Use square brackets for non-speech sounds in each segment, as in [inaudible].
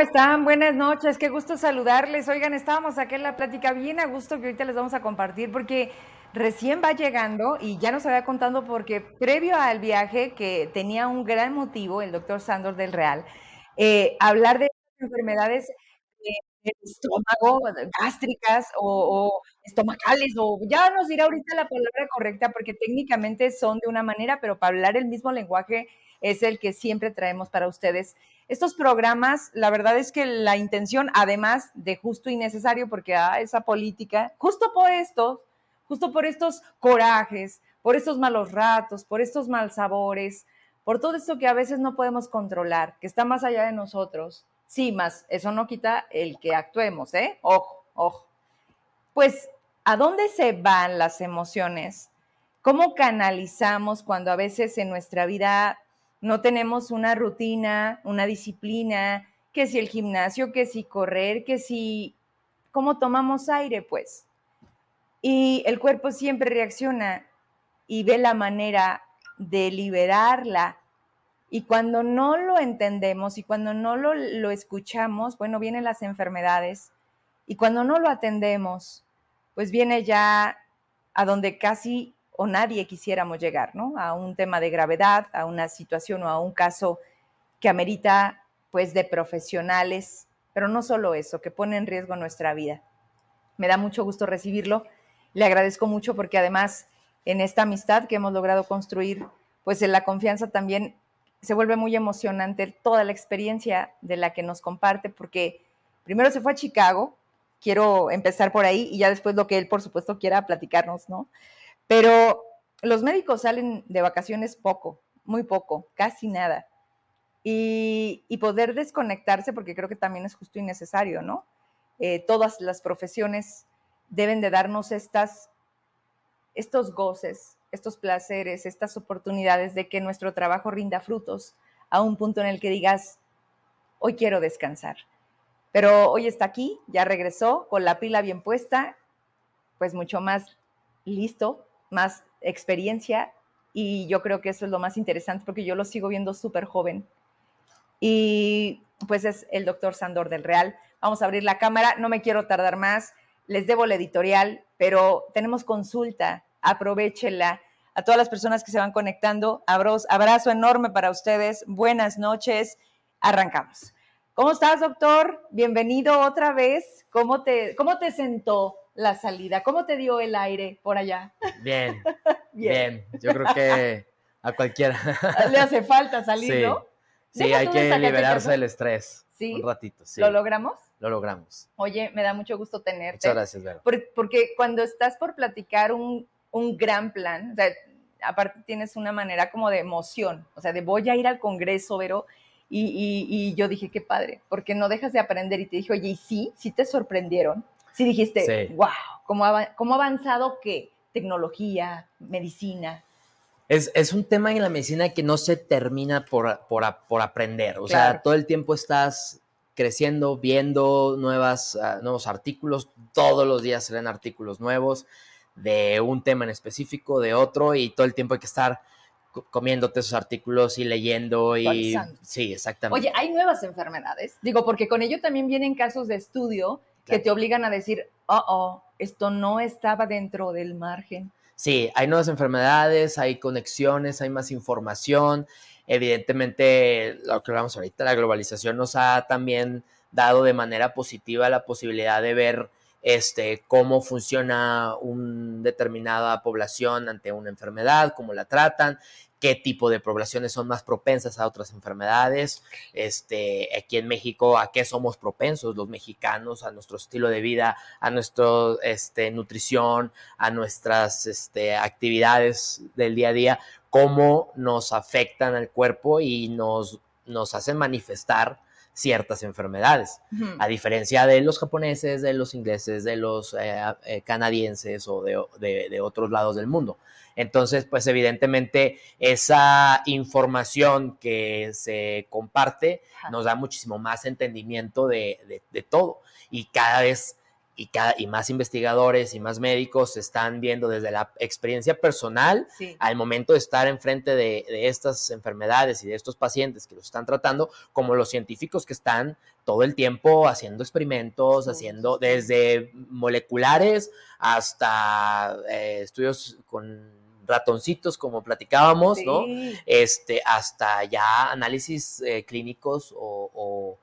¿Cómo están? Buenas noches, qué gusto saludarles. Oigan, estábamos aquí en la plática bien a gusto que ahorita les vamos a compartir porque recién va llegando y ya nos había contando porque previo al viaje que tenía un gran motivo el doctor Sandor del Real, eh, hablar de enfermedades del estómago, gástricas o, o, estomacales, o ya nos dirá ahorita la palabra correcta porque técnicamente son de una manera, pero para hablar el mismo lenguaje es el que siempre traemos para ustedes. Estos programas, la verdad es que la intención, además de justo y necesario, porque ah, esa política, justo por esto, justo por estos corajes, por estos malos ratos, por estos mal sabores, por todo esto que a veces no podemos controlar, que está más allá de nosotros. Sí, más, eso no quita el que actuemos, ¿eh? Ojo, ojo. Pues, ¿a dónde se van las emociones? ¿Cómo canalizamos cuando a veces en nuestra vida no tenemos una rutina, una disciplina, que si el gimnasio, que si correr, que si cómo tomamos aire, pues. Y el cuerpo siempre reacciona y ve la manera de liberarla. Y cuando no lo entendemos y cuando no lo, lo escuchamos, bueno, vienen las enfermedades. Y cuando no lo atendemos, pues viene ya a donde casi o nadie quisiéramos llegar, ¿no? A un tema de gravedad, a una situación o a un caso que amerita, pues, de profesionales, pero no solo eso, que pone en riesgo nuestra vida. Me da mucho gusto recibirlo. Le agradezco mucho porque además en esta amistad que hemos logrado construir, pues en la confianza también se vuelve muy emocionante toda la experiencia de la que nos comparte, porque primero se fue a Chicago, quiero empezar por ahí y ya después lo que él, por supuesto, quiera platicarnos, ¿no? Pero los médicos salen de vacaciones poco, muy poco, casi nada. Y, poder desconectarse, porque creo que también es justo y necesario, ¿no? Eh, todas las profesiones deben de darnos estas, estos goces, estos placeres, estas oportunidades de que nuestro trabajo rinda frutos a un punto en el que digas, hoy quiero descansar. Pero hoy está aquí, ya regresó con la pila bien puesta, pues mucho más listo más experiencia y yo creo que eso es lo más interesante porque yo lo sigo viendo súper joven. Y pues es el doctor Sandor del Real. Vamos a abrir la cámara, no me quiero tardar más, les debo la editorial, pero tenemos consulta, aprovechenla. A todas las personas que se van conectando, abrazo, abrazo enorme para ustedes, buenas noches, arrancamos. ¿Cómo estás, doctor? Bienvenido otra vez. ¿Cómo te, cómo te sentó la salida? ¿Cómo te dio el aire por allá? Bien, [laughs] bien, Yo creo que a cualquiera. Le hace falta salir, ¿no? Sí, hay que liberarse del estrés. Sí. Un ratito, sí. ¿Lo logramos? Lo logramos. Oye, me da mucho gusto tenerte. Muchas gracias, Vero. Porque, cuando estás por platicar un, un gran plan, o sea, aparte tienes una manera como de emoción, o sea, de voy a ir al Congreso, Vero, y, y, y, yo dije, qué padre, porque no dejas de aprender. Y te dije, oye, ¿y sí? ¿Sí te sorprendieron? Sí dijiste, wow, ¿cómo ha, ¿cómo avanzado qué? Tecnología, medicina. Es, es, un tema en la medicina que no se termina por, por, por aprender. O sea, todo el tiempo estás creciendo, viendo nuevas, uh, nuevos artículos. Todos los días se leen artículos nuevos de un tema en específico, de otro, y todo el tiempo hay que estar comiéndote esos artículos y leyendo y sí, exactamente. Oye, hay nuevas enfermedades. Digo, porque con ello también vienen casos de estudio que te obligan a decir, oh, oh, esto no estaba dentro del margen. Sí, hay nuevas enfermedades, hay conexiones, hay más información. Evidentemente, lo que hablamos ahorita, la globalización nos ha también dado de manera positiva la posibilidad de ver este, cómo funciona una determinada población ante una enfermedad, cómo la tratan, qué tipo de poblaciones son más propensas a otras enfermedades. Este, aquí en México, ¿a qué somos propensos los mexicanos? A nuestro estilo de vida, a nuestra este, nutrición, a nuestras este, actividades del día a día, cómo nos afectan al cuerpo y nos, nos hacen manifestar ciertas enfermedades, a diferencia de los japoneses, de los ingleses, de los eh, eh, canadienses o de, otros lados del mundo. Entonces, pues evidentemente esa información que se comparte nos da muchísimo más entendimiento de, todo. Y cada vez y, cada, y más investigadores y más médicos están viendo desde la experiencia personal al momento de estar enfrente de, de estas enfermedades y de estos pacientes que los están tratando, como los científicos que están todo el tiempo haciendo experimentos, haciendo desde moleculares hasta eh, estudios con ratoncitos, como platicábamos, ¿no? Este, hasta ya análisis eh, clínicos o,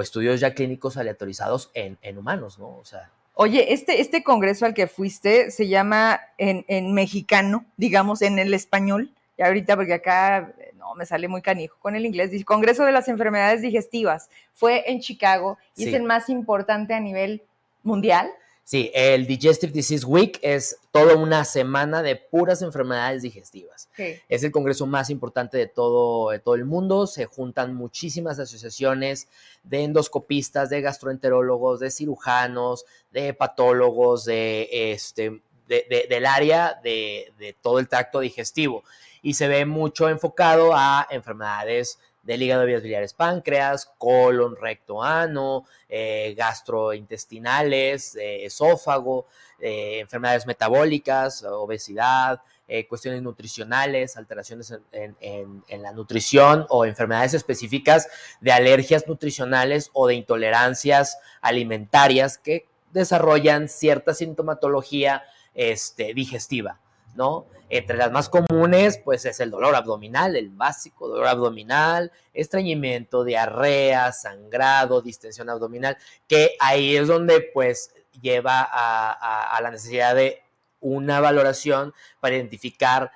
estudios ya clínicos aleatorizados en, humanos, ¿no? O sea. Oye, este, este congreso al que fuiste se llama en, en mexicano, digamos, en el español, y ahorita porque acá no me sale muy canijo con el inglés, dice Congreso de las Enfermedades Digestivas, fue en Chicago y es el más importante a nivel mundial. Sí, el Digestive Disease Week es toda una semana de puras enfermedades digestivas. Es el congreso más importante de todo, de todo el mundo. Se juntan muchísimas asociaciones de endoscopistas, de gastroenterólogos, de cirujanos, de hepatólogos, de este, del área de, de todo el tracto digestivo. Y se ve mucho enfocado a enfermedades del hígado, vías biliares, páncreas, colon, recto, ano, eh, gastrointestinales, eh, esófago, eh, enfermedades metabólicas, obesidad, cuestiones nutricionales, alteraciones en, la nutrición o enfermedades específicas de alergias nutricionales o de intolerancias alimentarias que desarrollan cierta sintomatología este, digestiva. ¿No? Entre las más comunes, pues es el dolor abdominal, el básico dolor abdominal, estreñimiento, diarrea, sangrado, distensión abdominal, que ahí es donde pues lleva a, la necesidad de una valoración para identificar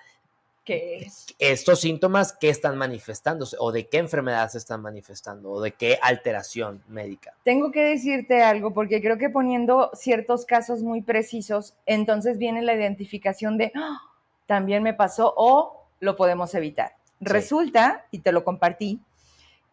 ¿Qué estos síntomas que están manifestándose o de qué enfermedad se están manifestando o de qué alteración médica. Tengo que decirte algo porque creo que poniendo ciertos casos muy precisos, entonces viene la identificación de ¡Ah! también me pasó o lo podemos evitar. Resulta, y te lo compartí,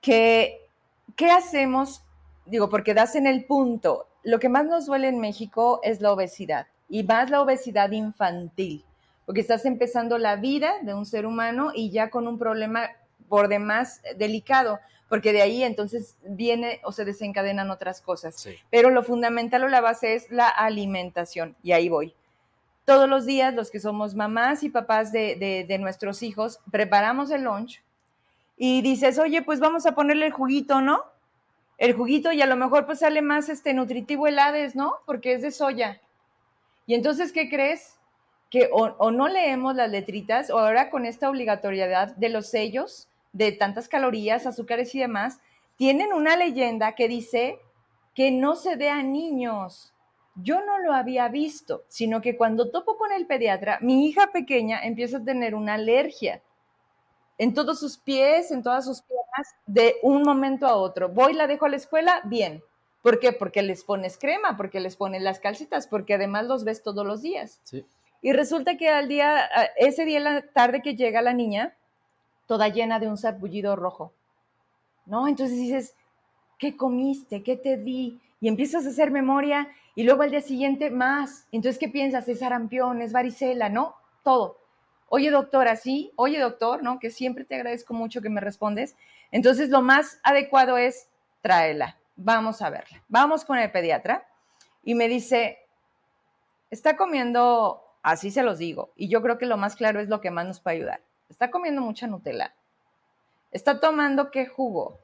que ¿qué hacemos? Digo, porque das en el punto, lo que más nos duele en México es la obesidad y más la obesidad infantil porque estás empezando la vida de un ser humano y ya con un problema por demás delicado, porque de ahí entonces viene o se desencadenan otras cosas. Pero lo fundamental o la base es la alimentación, y ahí voy. Todos los días, los que somos mamás y papás de, de nuestros hijos, preparamos el lunch y dices, oye, pues vamos a ponerle el juguito, ¿no? El juguito y a lo mejor pues sale más este nutritivo el Hades, ¿no? Porque es de soya. Y entonces, ¿qué crees? Que o, no leemos las letritas o ahora con esta obligatoriedad de los sellos de tantas calorías, azúcares y demás, tienen una leyenda que dice que no se dé a niños. Yo no lo había visto, sino que cuando topo con el pediatra, mi hija pequeña empieza a tener una alergia en todos sus pies, en todas sus piernas, de un momento a otro. Voy, la dejo a la escuela, bien. ¿Por qué? Porque les pones crema, porque les pones las calcitas, porque además los ves todos los días. Sí. Y resulta que al día, ese día en la tarde que llega la niña, toda llena de un sarpullido rojo. ¿No? Entonces dices, ¿qué comiste? ¿Qué te di? Y empiezas a hacer memoria y luego al día siguiente más. Entonces, ¿qué piensas? Es sarampión, es varicela, ¿no? Todo. Oye, doctora, sí. Oye, doctor, ¿no? Que siempre te agradezco mucho que me respondes. Entonces, lo más adecuado es tráela. Vamos a verla. Vamos con el pediatra. Y me dice, está comiendo Así se los digo. Y yo creo que lo más claro es lo que más nos puede ayudar. Está comiendo mucha Nutella. Está tomando qué jugo.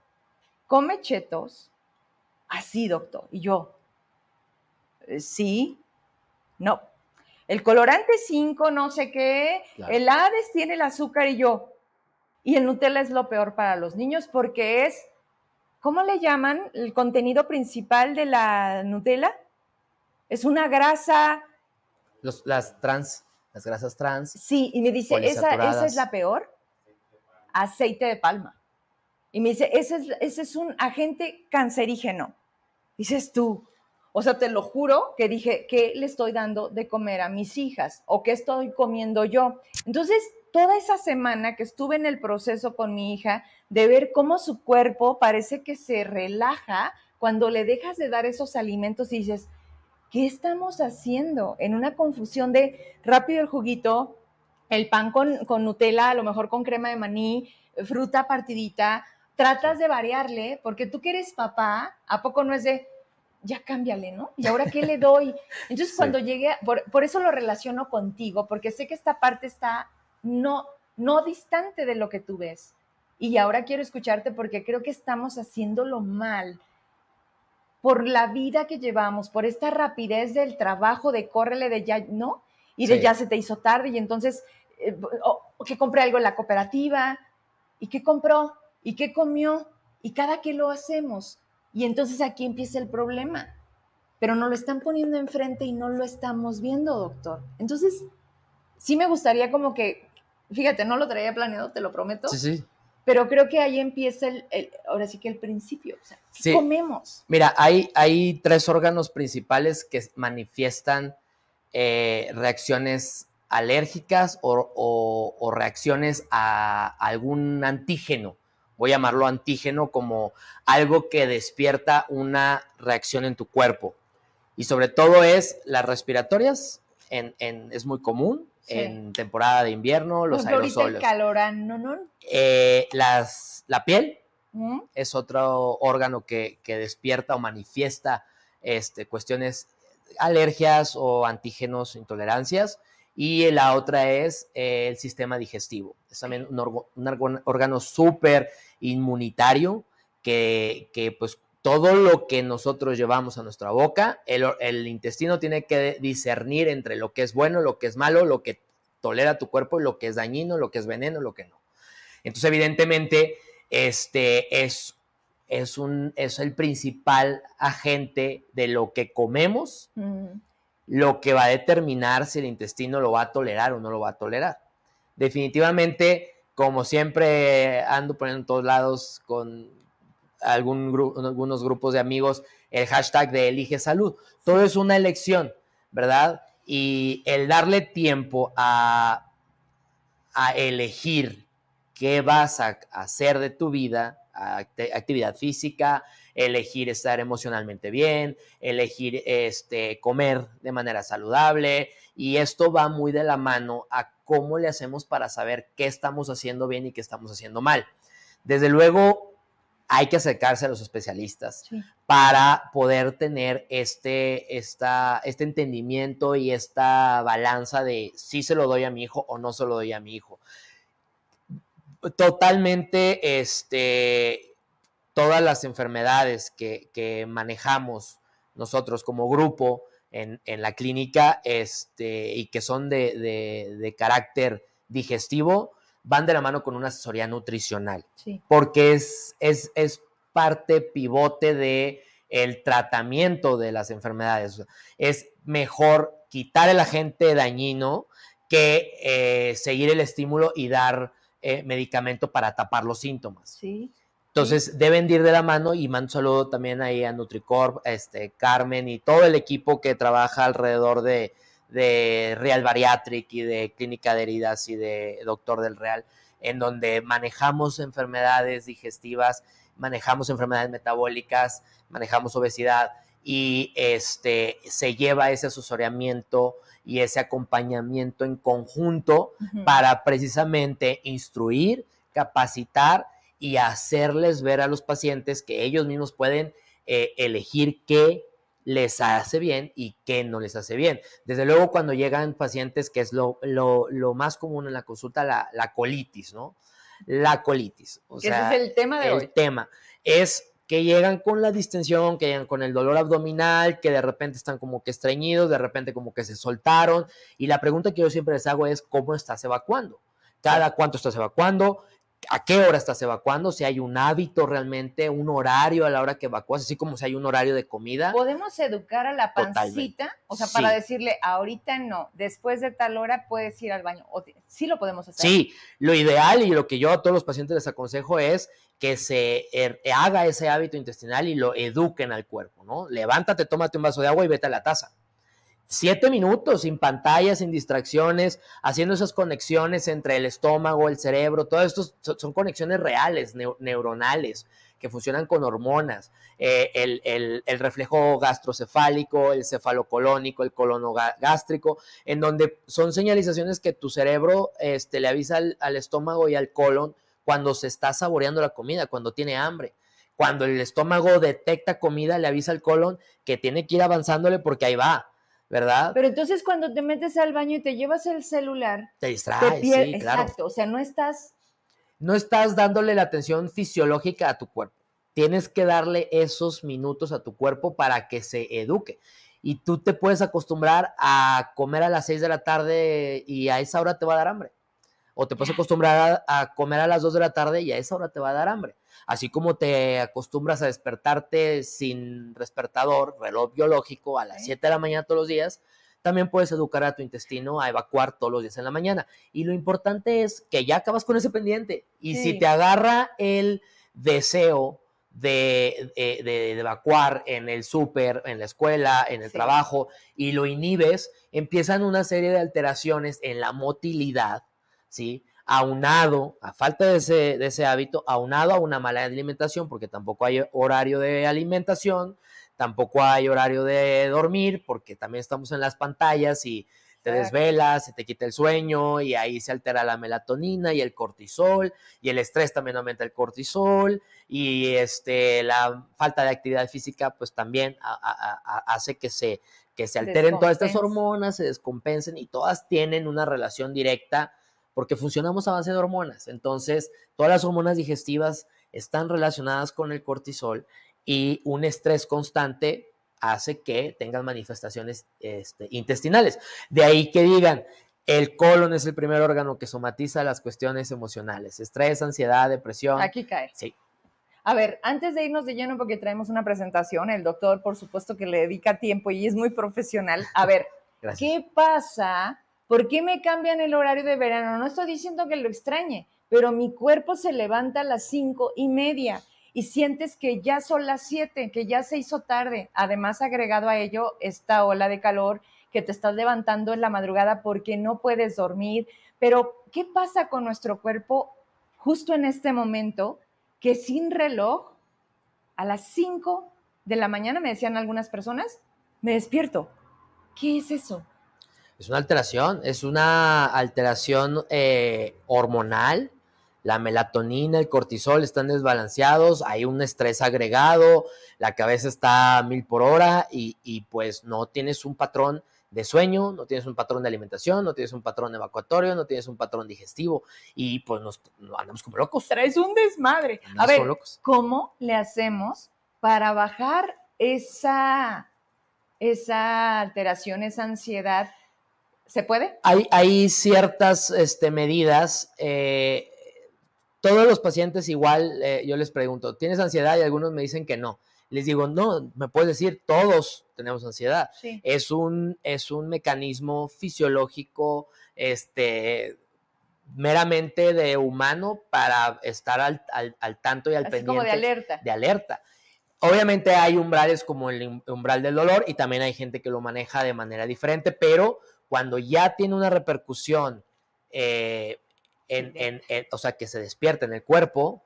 Come chetos. Así, doctor. Y yo, eh, sí, no. El colorante 5, no sé qué. El Hades tiene el azúcar y yo. Y el Nutella es lo peor para los niños porque es, ¿cómo le llaman el contenido principal de la Nutella? Es una grasa las trans, las grasas trans. Sí, y me dice, ¿esa, ¿esa es la peor? Aceite de palma. Y me dice, ese es, ese es un agente cancerígeno. Dices tú, o sea, te lo juro que dije, ¿qué le estoy dando de comer a mis hijas? ¿O qué estoy comiendo yo? Entonces, toda esa semana que estuve en el proceso con mi hija, de ver cómo su cuerpo parece que se relaja cuando le dejas de dar esos alimentos y dices, ¿qué estamos haciendo? En una confusión de rápido el juguito, el pan con, Nutella, a lo mejor con crema de maní, fruta partidita, tratas de variarle, porque tú que eres papá, ¿a poco no es de, ya cámbiale, ¿no? ¿Y ahora qué le doy? Entonces, [laughs] cuando llegué, por, por, eso lo relaciono contigo, porque sé que esta parte está no, no distante de lo que tú ves. Y ahora quiero escucharte porque creo que estamos haciéndolo mal por la vida que llevamos, por esta rapidez del trabajo, de córrele, de ya, ¿no? Y de ya se te hizo tarde y entonces, eh, que compré algo en la cooperativa, ¿y qué compró? ¿Y qué comió? Y cada que lo hacemos. Y entonces aquí empieza el problema. Pero no lo están poniendo enfrente y no lo estamos viendo, doctor. Entonces, sí me gustaría como que, fíjate, no lo traía planeado, te lo prometo. Sí, sí. Pero creo que ahí empieza el, ahora sí que el principio. O sea, ¿qué comemos? Mira, hay, hay tres órganos principales que manifiestan eh, reacciones alérgicas o, reacciones a algún antígeno. Voy a llamarlo antígeno como algo que despierta una reacción en tu cuerpo. Y sobre todo es las respiratorias, en, es muy común en temporada de invierno, los aerosoles. el ¿no? no? Eh, las, la piel ¿Mm? es otro órgano que, despierta o manifiesta este, cuestiones, alergias o antígenos, intolerancias. Y la otra es el sistema digestivo. Es también un, órgano súper inmunitario que, que, pues todo lo que nosotros llevamos a nuestra boca, el, el, intestino tiene que discernir entre lo que es bueno, lo que es malo, lo que tolera tu cuerpo y lo que es dañino, lo que es veneno, lo que no. Entonces, evidentemente, este es, es, un, es el principal agente de lo que comemos, lo que va a determinar si el intestino lo va a tolerar o no lo va a tolerar. Definitivamente, como siempre ando poniendo en todos lados con algún algunos grupos de amigos el hashtag de Elige Salud. Todo es una elección, ¿verdad? Y el darle tiempo a, a elegir qué vas a hacer de tu vida, actividad física, elegir estar emocionalmente bien, elegir este, comer de manera saludable. Y esto va muy de la mano a cómo le hacemos para saber qué estamos haciendo bien y qué estamos haciendo mal. Desde luego, hay que acercarse a los especialistas para poder tener este, esta, este entendimiento y esta balanza de si se lo doy a mi hijo o no se lo doy a mi hijo. Totalmente, este, todas las enfermedades que, manejamos nosotros como grupo en, la clínica este, y que son de, de carácter digestivo, van de la mano con una asesoría nutricional, porque es, es, es, parte pivote de el tratamiento de las enfermedades. Es mejor quitar el agente dañino que eh, seguir el estímulo y dar eh, medicamento para tapar los síntomas. Sí. Entonces deben ir de la mano y mando un saludo también ahí a NutriCorp, este, Carmen y todo el equipo que trabaja alrededor de, de Real Bariatric y de Clínica de Heridas y de Doctor del Real, en donde manejamos enfermedades digestivas, manejamos enfermedades metabólicas, manejamos obesidad y este, se lleva ese asesoramiento y ese acompañamiento en conjunto para precisamente instruir, capacitar y hacerles ver a los pacientes que ellos mismos pueden eh, elegir qué les hace bien y qué no les hace bien. Desde luego, cuando llegan pacientes, que es lo, más común en la consulta, la, colitis, ¿no? La colitis. O sea, ese es el tema de el hoy. El tema es que llegan con la distensión, que llegan con el dolor abdominal, que de repente están como que estreñidos, de repente como que se soltaron. Y la pregunta que yo siempre les hago es, ¿cómo estás evacuando? ¿Cada cuánto estás evacuando? A qué hora estás evacuando, si hay un hábito realmente, un horario a la hora que evacúas, así como si hay un horario de comida. Podemos educar a la pancita, o sea, para decirle, ahorita no, después de tal hora puedes ir al baño. sí lo podemos hacer. Sí, lo ideal y lo que yo a todos los pacientes les aconsejo es que se er, haga ese hábito intestinal y lo eduquen al cuerpo, ¿no? Levántate, tómate un vaso de agua y vete a la taza siete minutos sin pantallas, sin distracciones, haciendo esas conexiones entre el estómago, el cerebro, todo esto son conexiones reales, neuronales, que funcionan con hormonas, eh, el, reflejo gastrocefálico, el cefalocolónico, el colonogástrico, en donde son señalizaciones que tu cerebro este, le avisa al, al estómago y al colon cuando se está saboreando la comida, cuando tiene hambre. Cuando el estómago detecta comida, le avisa al colon que tiene que ir avanzándole porque ahí va, ¿verdad? Pero entonces cuando te metes al baño y te llevas el celular, te distraes, sí, claro. Exacto, o sea, no estás... No estás dándole la atención fisiológica a tu cuerpo. Tienes que darle esos minutos a tu cuerpo para que se eduque. Y tú te puedes acostumbrar a comer a las 6 de la tarde y a esa hora te va a dar hambre. O te puedes acostumbrar a, comer a las 2 de la tarde y a esa hora te va a dar hambre. Así como te acostumbras a despertarte sin despertador, reloj biológico, a las 7 de la mañana todos los días, también puedes educar a tu intestino a evacuar todos los días en la mañana. Y lo importante es que ya acabas con ese pendiente. Y si te agarra el deseo de, de, evacuar en el súper, en la escuela, en el trabajo, y lo inhibes, empiezan una serie de alteraciones en la motilidad ¿sí? Aunado, a falta de ese, de ese hábito, aunado a una mala alimentación, porque tampoco hay horario de alimentación, tampoco hay horario de dormir, porque también estamos en las pantallas y te desvelas, se te quita el sueño y ahí se altera la melatonina y el cortisol y el estrés también aumenta el cortisol y este la falta de actividad física pues también hace que se que se alteren todas estas hormonas, se descompensen y todas tienen una relación directa porque funcionamos a base de hormonas. Entonces, todas las hormonas digestivas están relacionadas con el cortisol y un estrés constante hace que tengan manifestaciones este, intestinales. De ahí que digan, el colon es el primer órgano que somatiza las cuestiones emocionales, estrés, ansiedad, depresión. Aquí cae. Sí. A ver, antes de irnos de lleno, porque traemos una presentación, el doctor, por supuesto, que le dedica tiempo y es muy profesional. A ver, [laughs] ¿qué pasa ¿Por qué me cambian el horario de verano? No estoy diciendo que lo extrañe, pero mi cuerpo se levanta a las cinco y media y sientes que ya son las siete, que ya se hizo tarde. Además, agregado a ello, esta ola de calor que te estás levantando en la madrugada porque no puedes dormir. Pero, ¿qué pasa con nuestro cuerpo justo en este momento que sin reloj, a las cinco de la mañana, me decían algunas personas, me despierto? ¿Qué es eso? Es una alteración, es una alteración eh, hormonal. La melatonina, el cortisol están desbalanceados, hay un estrés agregado, la cabeza está a mil por hora y, pues no tienes un patrón de sueño, no tienes un patrón de alimentación, no tienes un patrón evacuatorio, no tienes un patrón digestivo y pues nos, andamos como locos. Traes un desmadre. a ver, ¿cómo le hacemos para bajar esa, esa alteración, esa ansiedad ¿Se puede? Hay, hay ciertas este, medidas. Eh, todos los pacientes igual, eh, yo les pregunto, ¿tienes ansiedad? Y algunos me dicen que no. Les digo, no, me puedes decir, todos tenemos ansiedad. Es, un, es un mecanismo fisiológico, este, meramente de humano para estar al, tanto y al pendiente. Como de alerta. De alerta. Obviamente hay umbrales como el umbral del dolor y también hay gente que lo maneja de manera diferente, pero cuando ya tiene una repercusión, eh, en, o sea, que se despierta en el cuerpo,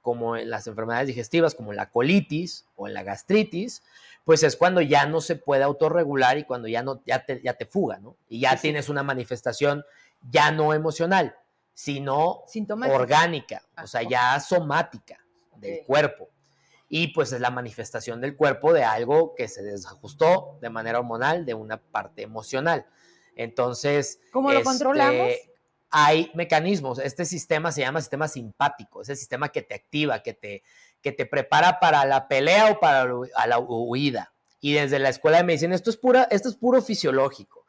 como en las enfermedades digestivas, como la colitis o en la gastritis, pues es cuando ya no se puede autorregular y cuando ya, no, ya, te, ya te fuga, ¿no? Y ya tienes una manifestación ya no emocional, sino orgánica, o sea, ya somática del cuerpo. Y pues es la manifestación del cuerpo de algo que se desajustó de manera hormonal de una parte emocional. Entonces, ¿cómo lo este, controlamos? Hay mecanismos. Este sistema se llama sistema simpático, es el sistema que te activa, que te, que te prepara para la pelea o para la huida. Y desde la escuela de medicina, esto es, pura, esto es puro fisiológico.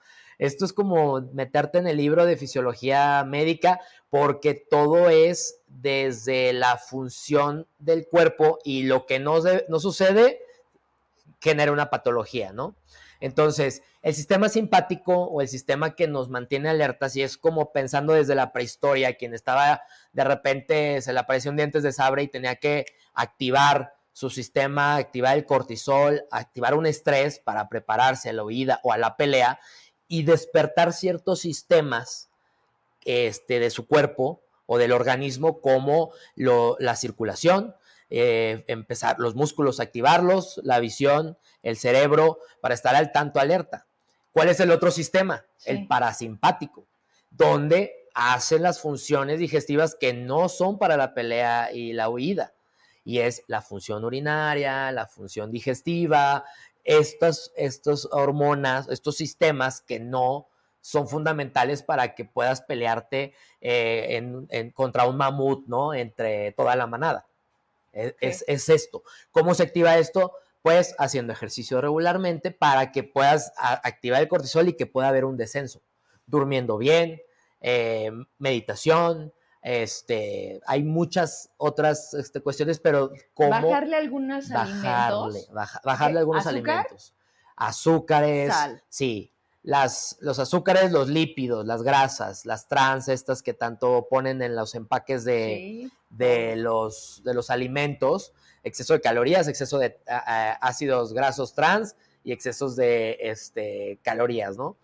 Esto es como meterte en el libro de fisiología médica porque todo es desde la función del cuerpo y lo que no, no sucede genera una patología, ¿no? Entonces, el sistema simpático o el sistema que nos mantiene alertas, y es como pensando desde la prehistoria, quien estaba de repente se le apareció un dientes de sabre y tenía que activar su sistema, activar el cortisol, activar un estrés para prepararse a la huida o a la pelea y despertar ciertos sistemas este, de su cuerpo o del organismo como la circulación, eh, empezar los músculos, activarlos, la visión, el cerebro, para estar al tanto alerta. ¿Cuál es el otro sistema? El parasimpático, donde hacen las funciones digestivas que no son para la pelea y la huida. y es la función urinaria, la función digestiva, estas, estas hormonas, estos sistemas que no son fundamentales para que puedas pelearte eh, en, contra un mamut, ¿no? Entre toda la manada. E, es, es, esto. ¿Cómo se activa esto? Pues haciendo ejercicio regularmente para que puedas activar el cortisol y que pueda haber un descenso. Durmiendo bien, eh, meditación, este, hay muchas otras este, cuestiones, pero como bajarle algunos alimentos, bajarle algunos alimentos, azúcares, sí, las, los azúcares, los lípidos, las grasas, las trans, estas que tanto ponen en los empaques de, de, los, de los alimentos, exceso de calorías, exceso de ácidos grasos trans y excesos de este, calorías, ¿no?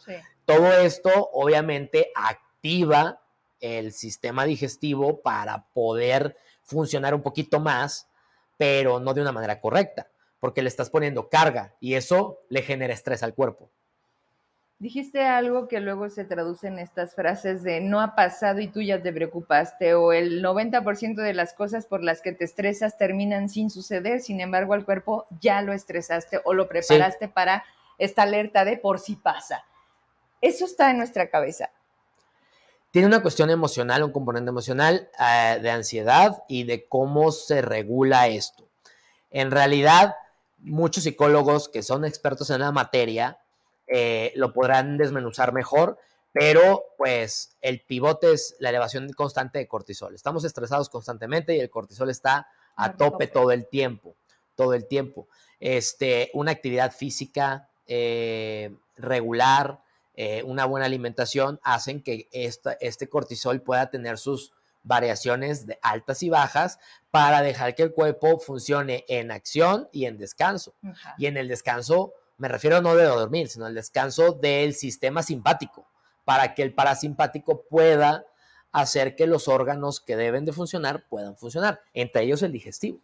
Todo esto obviamente activa el sistema digestivo para poder funcionar un poquito más, pero no de una manera correcta, porque le estás poniendo carga y eso le genera estrés al cuerpo. Dijiste algo que luego se traduce en estas frases de no ha pasado y tú ya te preocupaste o el 90% de las cosas por las que te estresas terminan sin suceder, sin embargo al cuerpo ya lo estresaste o lo preparaste para esta alerta de por si pasa. Eso está en nuestra cabeza. Tiene una cuestión emocional, un componente emocional eh, de ansiedad y de cómo se regula esto. En realidad, muchos psicólogos que son expertos en la materia eh, lo podrán desmenuzar mejor, pero pues el pivote es la elevación constante de cortisol. Estamos estresados constantemente y el cortisol está a tope todo el tiempo, todo el tiempo. Este, una actividad física eh, regular, eh, una buena alimentación, hacen que este cortisol pueda tener sus variaciones de altas y bajas para dejar que el cuerpo funcione en acción y en descanso. Y en el descanso me refiero no de dormir, sino el descanso del sistema simpático, para que el parasimpático pueda hacer que los órganos que deben de funcionar puedan funcionar, entre ellos el digestivo.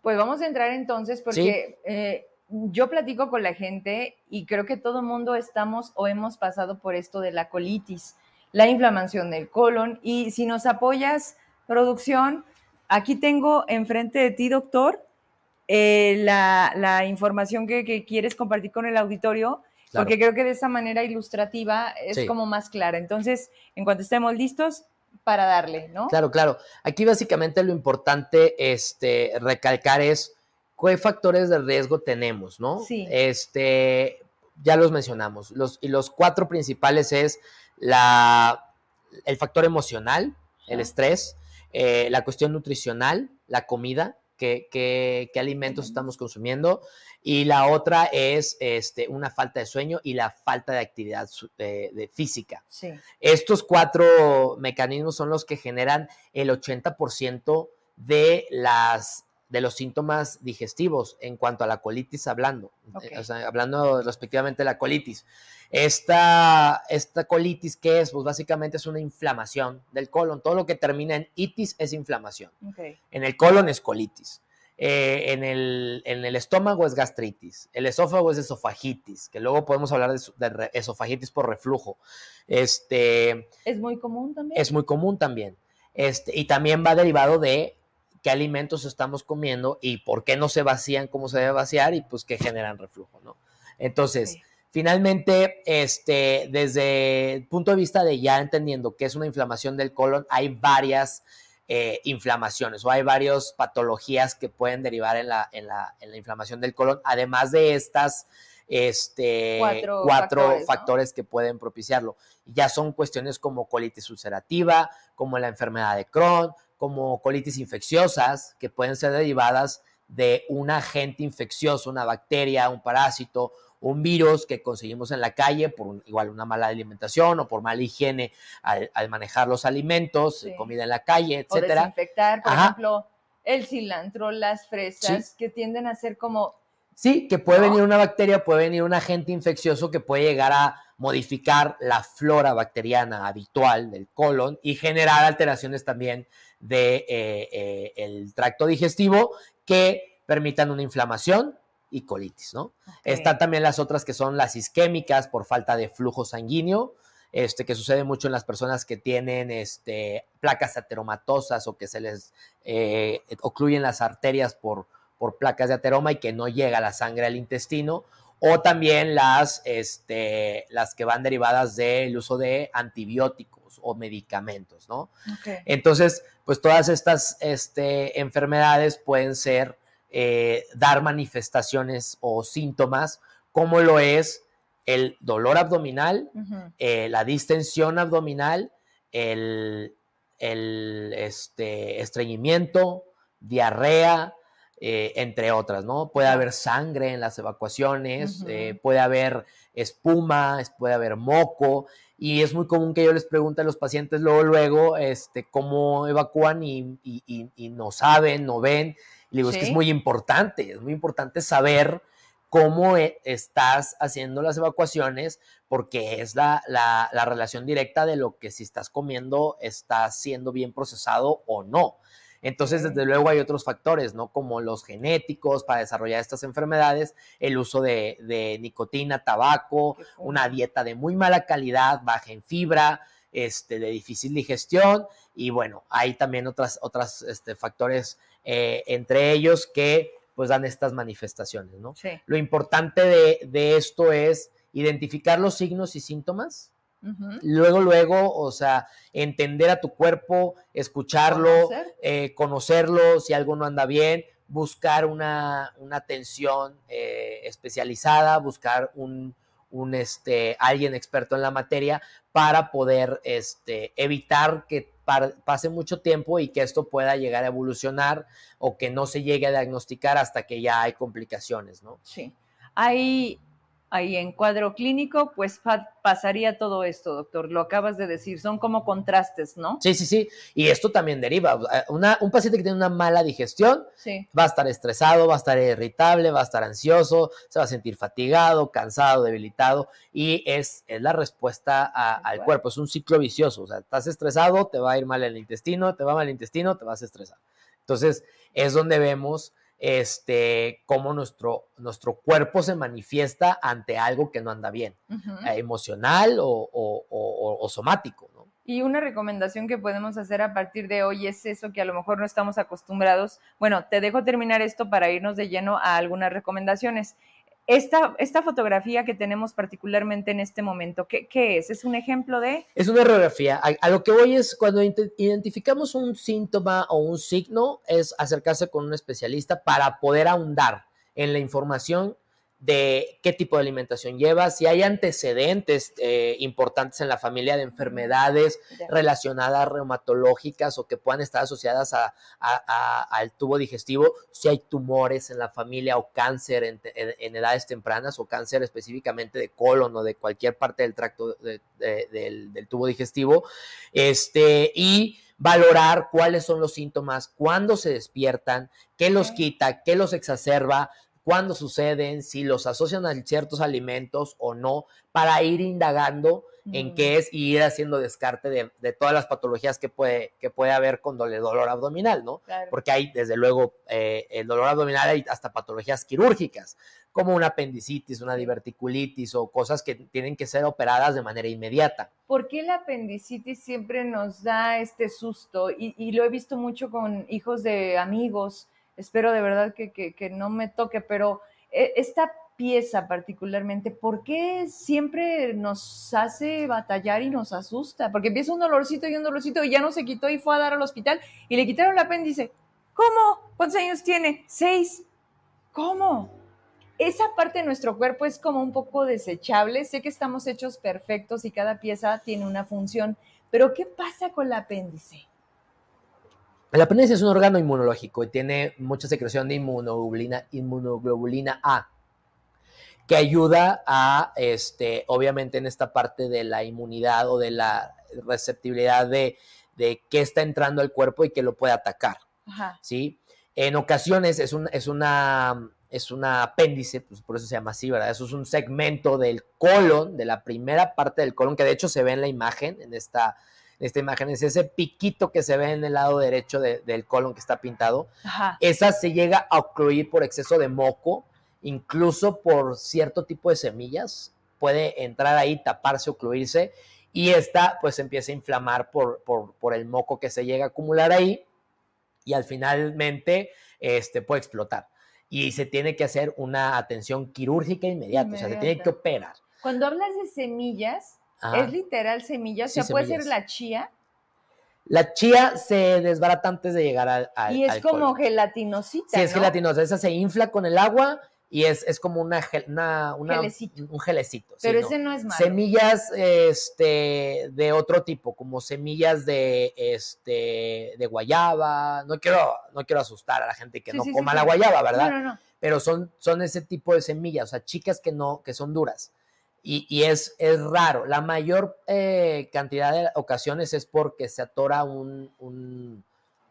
Pues vamos a entrar entonces porque eh, yo platico con la gente y creo que todo el mundo estamos o hemos pasado por esto de la colitis, la inflamación del colon y si nos apoyas, producción, aquí tengo enfrente de ti, doctor, eh, la, información que, quieres compartir con el auditorio, porque creo que de esa manera ilustrativa es como más clara. Entonces, en cuanto estemos listos, para darle, ¿no? Claro, claro. Aquí básicamente lo importante este, recalcar es qué factores de riesgo tenemos, ¿no? Sí. Este, ya los mencionamos. Los, y los cuatro principales es la, el factor emocional, el estrés, eh, la cuestión nutricional, la comida, qué, alimentos estamos consumiendo. Y la otra es este, una falta de sueño y la falta de actividad de, física. Estos cuatro mecanismos son los que generan el 80% de las de los síntomas digestivos en cuanto a la colitis hablando, hablando respectivamente de la colitis. Esta, esta colitis, ¿qué es? Pues básicamente es una inflamación del colon. Todo lo que termina en itis es inflamación. En el colon es colitis. Eh, en, el, en, el, estómago es gastritis, el esófago es esofagitis, que luego podemos hablar de, esofagitis por reflujo. Este, es muy común también. Es muy común también. Este, y también va derivado de qué alimentos estamos comiendo y por qué no se vacían como se debe vaciar y pues qué generan reflujo, ¿no? Entonces, finalmente, este, desde el punto de vista de ya entendiendo que es una inflamación del colon, hay varias eh, inflamaciones o hay varias patologías que pueden derivar en la, en la, en la inflamación del colon, además de estas este, cuatro, factores, que pueden propiciarlo. Ya son cuestiones como colitis ulcerativa, como la enfermedad de Crohn, como colitis infecciosas, que pueden ser derivadas de un agente infeccioso, una bacteria, un parásito, un virus que conseguimos en la calle por igual una mala alimentación o por mala higiene al, manejar los alimentos, comida en la calle, etcétera. O desinfectar, por ejemplo, el cilantro, las fresas, que tienden a ser como Sí, que puede venir una bacteria, puede venir un agente infeccioso que puede llegar a modificar la flora bacteriana habitual del colon y generar alteraciones también del de, eh, eh, el tracto digestivo que permitan una inflamación y colitis, ¿no? Están también las otras que son las isquémicas por falta de flujo sanguíneo, este, que sucede mucho en las personas que tienen este, placas ateromatosas o que se les eh, ocluyen las arterias por, por placas de ateroma y que no llega la sangre al intestino, o también las, este, las que van derivadas del uso de antibióticos o medicamentos, ¿no? Entonces, pues todas estas este, enfermedades pueden ser, eh, dar manifestaciones o síntomas, como lo es el dolor abdominal, eh, la distensión abdominal, el, el este, estreñimiento, diarrea, eh, entre otras, ¿no? Puede haber sangre en las evacuaciones, eh, puede haber espuma, puede haber moco, y es muy común que yo les pregunte a los pacientes luego, luego, este, cómo evacúan y, no saben, no ven. Y digo, es que es muy importante, es muy importante saber cómo e, estás haciendo las evacuaciones, porque es la, la, la, relación directa de lo que si estás comiendo está siendo bien procesado o no. Entonces, desde luego hay otros factores, ¿no? Como los genéticos para desarrollar estas enfermedades, el uso de, nicotina, tabaco, una dieta de muy mala calidad, baja en fibra, este, de difícil digestión y bueno, hay también otras, otras este, factores eh, entre ellos que pues dan estas manifestaciones, ¿no? Lo importante de, de esto es identificar los signos y síntomas, Luego, luego, o sea, entender a tu cuerpo, escucharlo, eh, conocerlo, si algo no anda bien, buscar una, atención eh, especializada, buscar un, un, este, alguien experto en la materia para poder este, evitar que pase mucho tiempo y que esto pueda llegar a evolucionar o que no se llegue a diagnosticar hasta que ya hay complicaciones, ¿no? Sí. Hay ahí en cuadro clínico, pues pasaría todo esto, doctor. Lo acabas de decir, son como contrastes, ¿no? Sí, sí, sí. Y esto también deriva. un paciente que tiene una mala digestión va a estar estresado, va a estar irritable, va a estar ansioso, se va a sentir fatigado, cansado, debilitado. Y es, es la respuesta al cuerpo. Es un ciclo vicioso. O sea, estás estresado, te va a ir mal el intestino, te va mal el intestino, te vas a estresar. Entonces, es donde vemos este, cómo nuestro, nuestro cuerpo se manifiesta ante algo que no anda bien, eh, emocional o, somático. ¿no? Y una recomendación que podemos hacer a partir de hoy es eso que a lo mejor no estamos acostumbrados. Bueno, te dejo terminar esto para irnos de lleno a algunas recomendaciones. Esta, esta fotografía que tenemos particularmente en este momento, ¿qué, es? ¿Es un ejemplo de...? Es una radiografía. A, lo que voy es cuando identificamos un síntoma o un signo, es acercarse con un especialista para poder ahondar en la información de qué tipo de alimentación lleva, si hay antecedentes eh, importantes en la familia de enfermedades relacionadas reumatológicas o que puedan estar asociadas al tubo digestivo, si hay tumores en la familia o cáncer en, edades tempranas o cáncer específicamente de colon o de cualquier parte del tracto del, del tubo digestivo, este, y valorar cuáles son los síntomas, cuándo se despiertan, qué los quita, qué los exacerba, cuándo suceden, si los asocian a ciertos alimentos o no, para ir indagando en qué es y ir haciendo descarte de, todas las patologías que puede, que puede haber con dolor abdominal, ¿no? Porque hay, desde luego, eh, el dolor abdominal hay hasta patologías quirúrgicas, como una apendicitis, una diverticulitis o cosas que tienen que ser operadas de manera inmediata. ¿Por qué la apendicitis siempre nos da este susto? Y, y lo he visto mucho con hijos de amigos espero de verdad que, no me toque, pero eh, esta pieza particularmente, ¿por qué siempre nos hace batallar y nos asusta? Porque empieza un dolorcito y un dolorcito y ya no se quitó y fue a dar al hospital y le quitaron el apéndice. ¿Cómo? ¿Cuántos años tiene? Seis. ¿Cómo? Esa parte de nuestro cuerpo es como un poco desechable. Sé que estamos hechos perfectos y cada pieza tiene una función, pero ¿qué pasa con el apéndice? El apéndice es un órgano inmunológico y tiene mucha secreción de inmunoglobulina, inmunoglobulina A, que ayuda a, este, obviamente, en esta parte de la inmunidad o de la receptibilidad de, de qué está entrando al cuerpo y que lo puede atacar. ¿sí? En ocasiones es, un, es una es un apéndice, pues por eso se llama así, ¿verdad? Eso es un segmento del colon, de la primera parte del colon, que de hecho se ve en la imagen, en esta, esta imagen es ese piquito que se ve en el lado derecho del colon que está pintado. Esa se llega a ocluir por exceso de moco, incluso por cierto tipo de semillas. Puede entrar ahí, taparse, ocluirse y esta pues empieza a inflamar por, por, el moco que se llega a acumular ahí y al finalmente este, puede explotar. Y se tiene que hacer una atención quirúrgica inmediata, o sea, se tiene que operar. Cuando hablas de semillas, ¿es literal semillas? o sea, puede ser la chía. La chía se desbarata antes de llegar al. y es como gelatinosita. Sí, es gelatinosa. Esa se infla con el agua y es, es como una, una, gelecito. un gelecito. Pero ese no. es malo. Semillas este, de otro tipo, como semillas de, este, de guayaba. No quiero, no quiero asustar a la gente que no coma la guayaba, ¿verdad? No, no, no. Pero son, son ese tipo de semillas, o sea, chicas que no, que son duras y, es, es, raro. La mayor eh, cantidad de ocasiones es porque se atora un,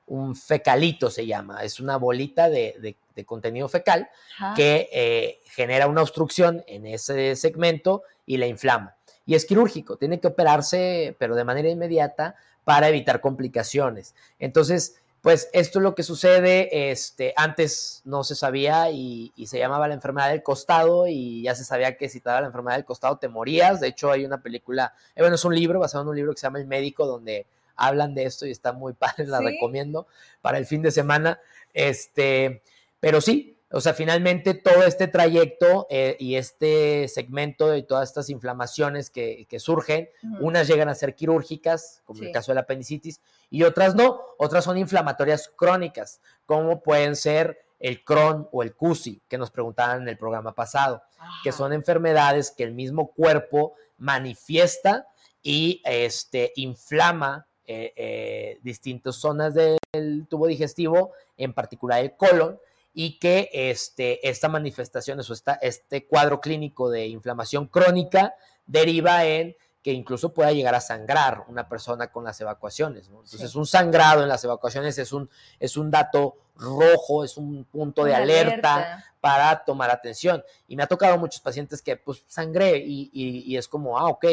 un, fecalito, se llama. Es una bolita de, contenido fecal que eh, genera una obstrucción en ese segmento y la inflama. Y es quirúrgico, tiene que operarse, pero de manera inmediata para evitar complicaciones. Entonces, pues esto es lo que sucede, este, antes no se sabía y, se llamaba la enfermedad del costado y ya se sabía que si te daba la enfermedad del costado te morías. De hecho, hay una película, eh, bueno, es un libro basado en un libro que se llama El Médico, donde hablan de esto y está muy padre, la recomiendo para el fin de semana. Este, pero sí, o sea, finalmente todo este trayecto eh, y este segmento de todas estas inflamaciones que, surgen, unas llegan a ser quirúrgicas, como en el caso de la apendicitis, y otras no. Otras son inflamatorias crónicas, como pueden ser el Crohn o el CUSI, que nos preguntaban en el programa pasado, que son enfermedades que el mismo cuerpo manifiesta y este, inflama eh, eh, distintas zonas del tubo digestivo, en particular el colon, y que este, esta manifestación, o este cuadro clínico de inflamación crónica deriva en que incluso pueda llegar a sangrar una persona con las evacuaciones. Entonces, un sangrado en las evacuaciones es un, es un dato rojo, es un punto de alerta, para tomar atención. Y me ha tocado muchos pacientes que pues sangré y, y, es como, ah, ok,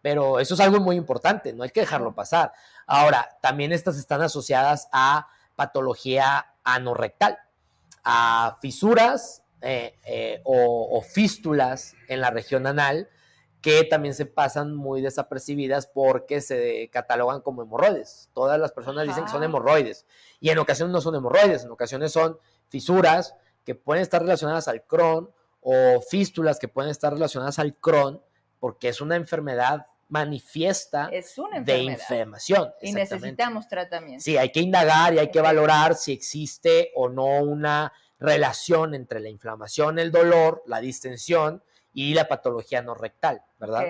pero eso es algo muy importante, no hay que dejarlo pasar. Ahora, también estas están asociadas a patología anorrectal a fisuras eh, eh, o, fístulas en la región anal que también se pasan muy desapercibidas porque se catalogan como hemorroides. Todas las personas dicen que son hemorroides y en ocasiones no son hemorroides, en ocasiones son fisuras que pueden estar relacionadas al Crohn o fístulas que pueden estar relacionadas al Crohn porque es una enfermedad manifiesta de inflamación. Y necesitamos tratamiento. Sí, hay que indagar y hay que valorar si existe o no una relación entre la inflamación, el dolor, la distensión y la patología no rectal, ¿verdad?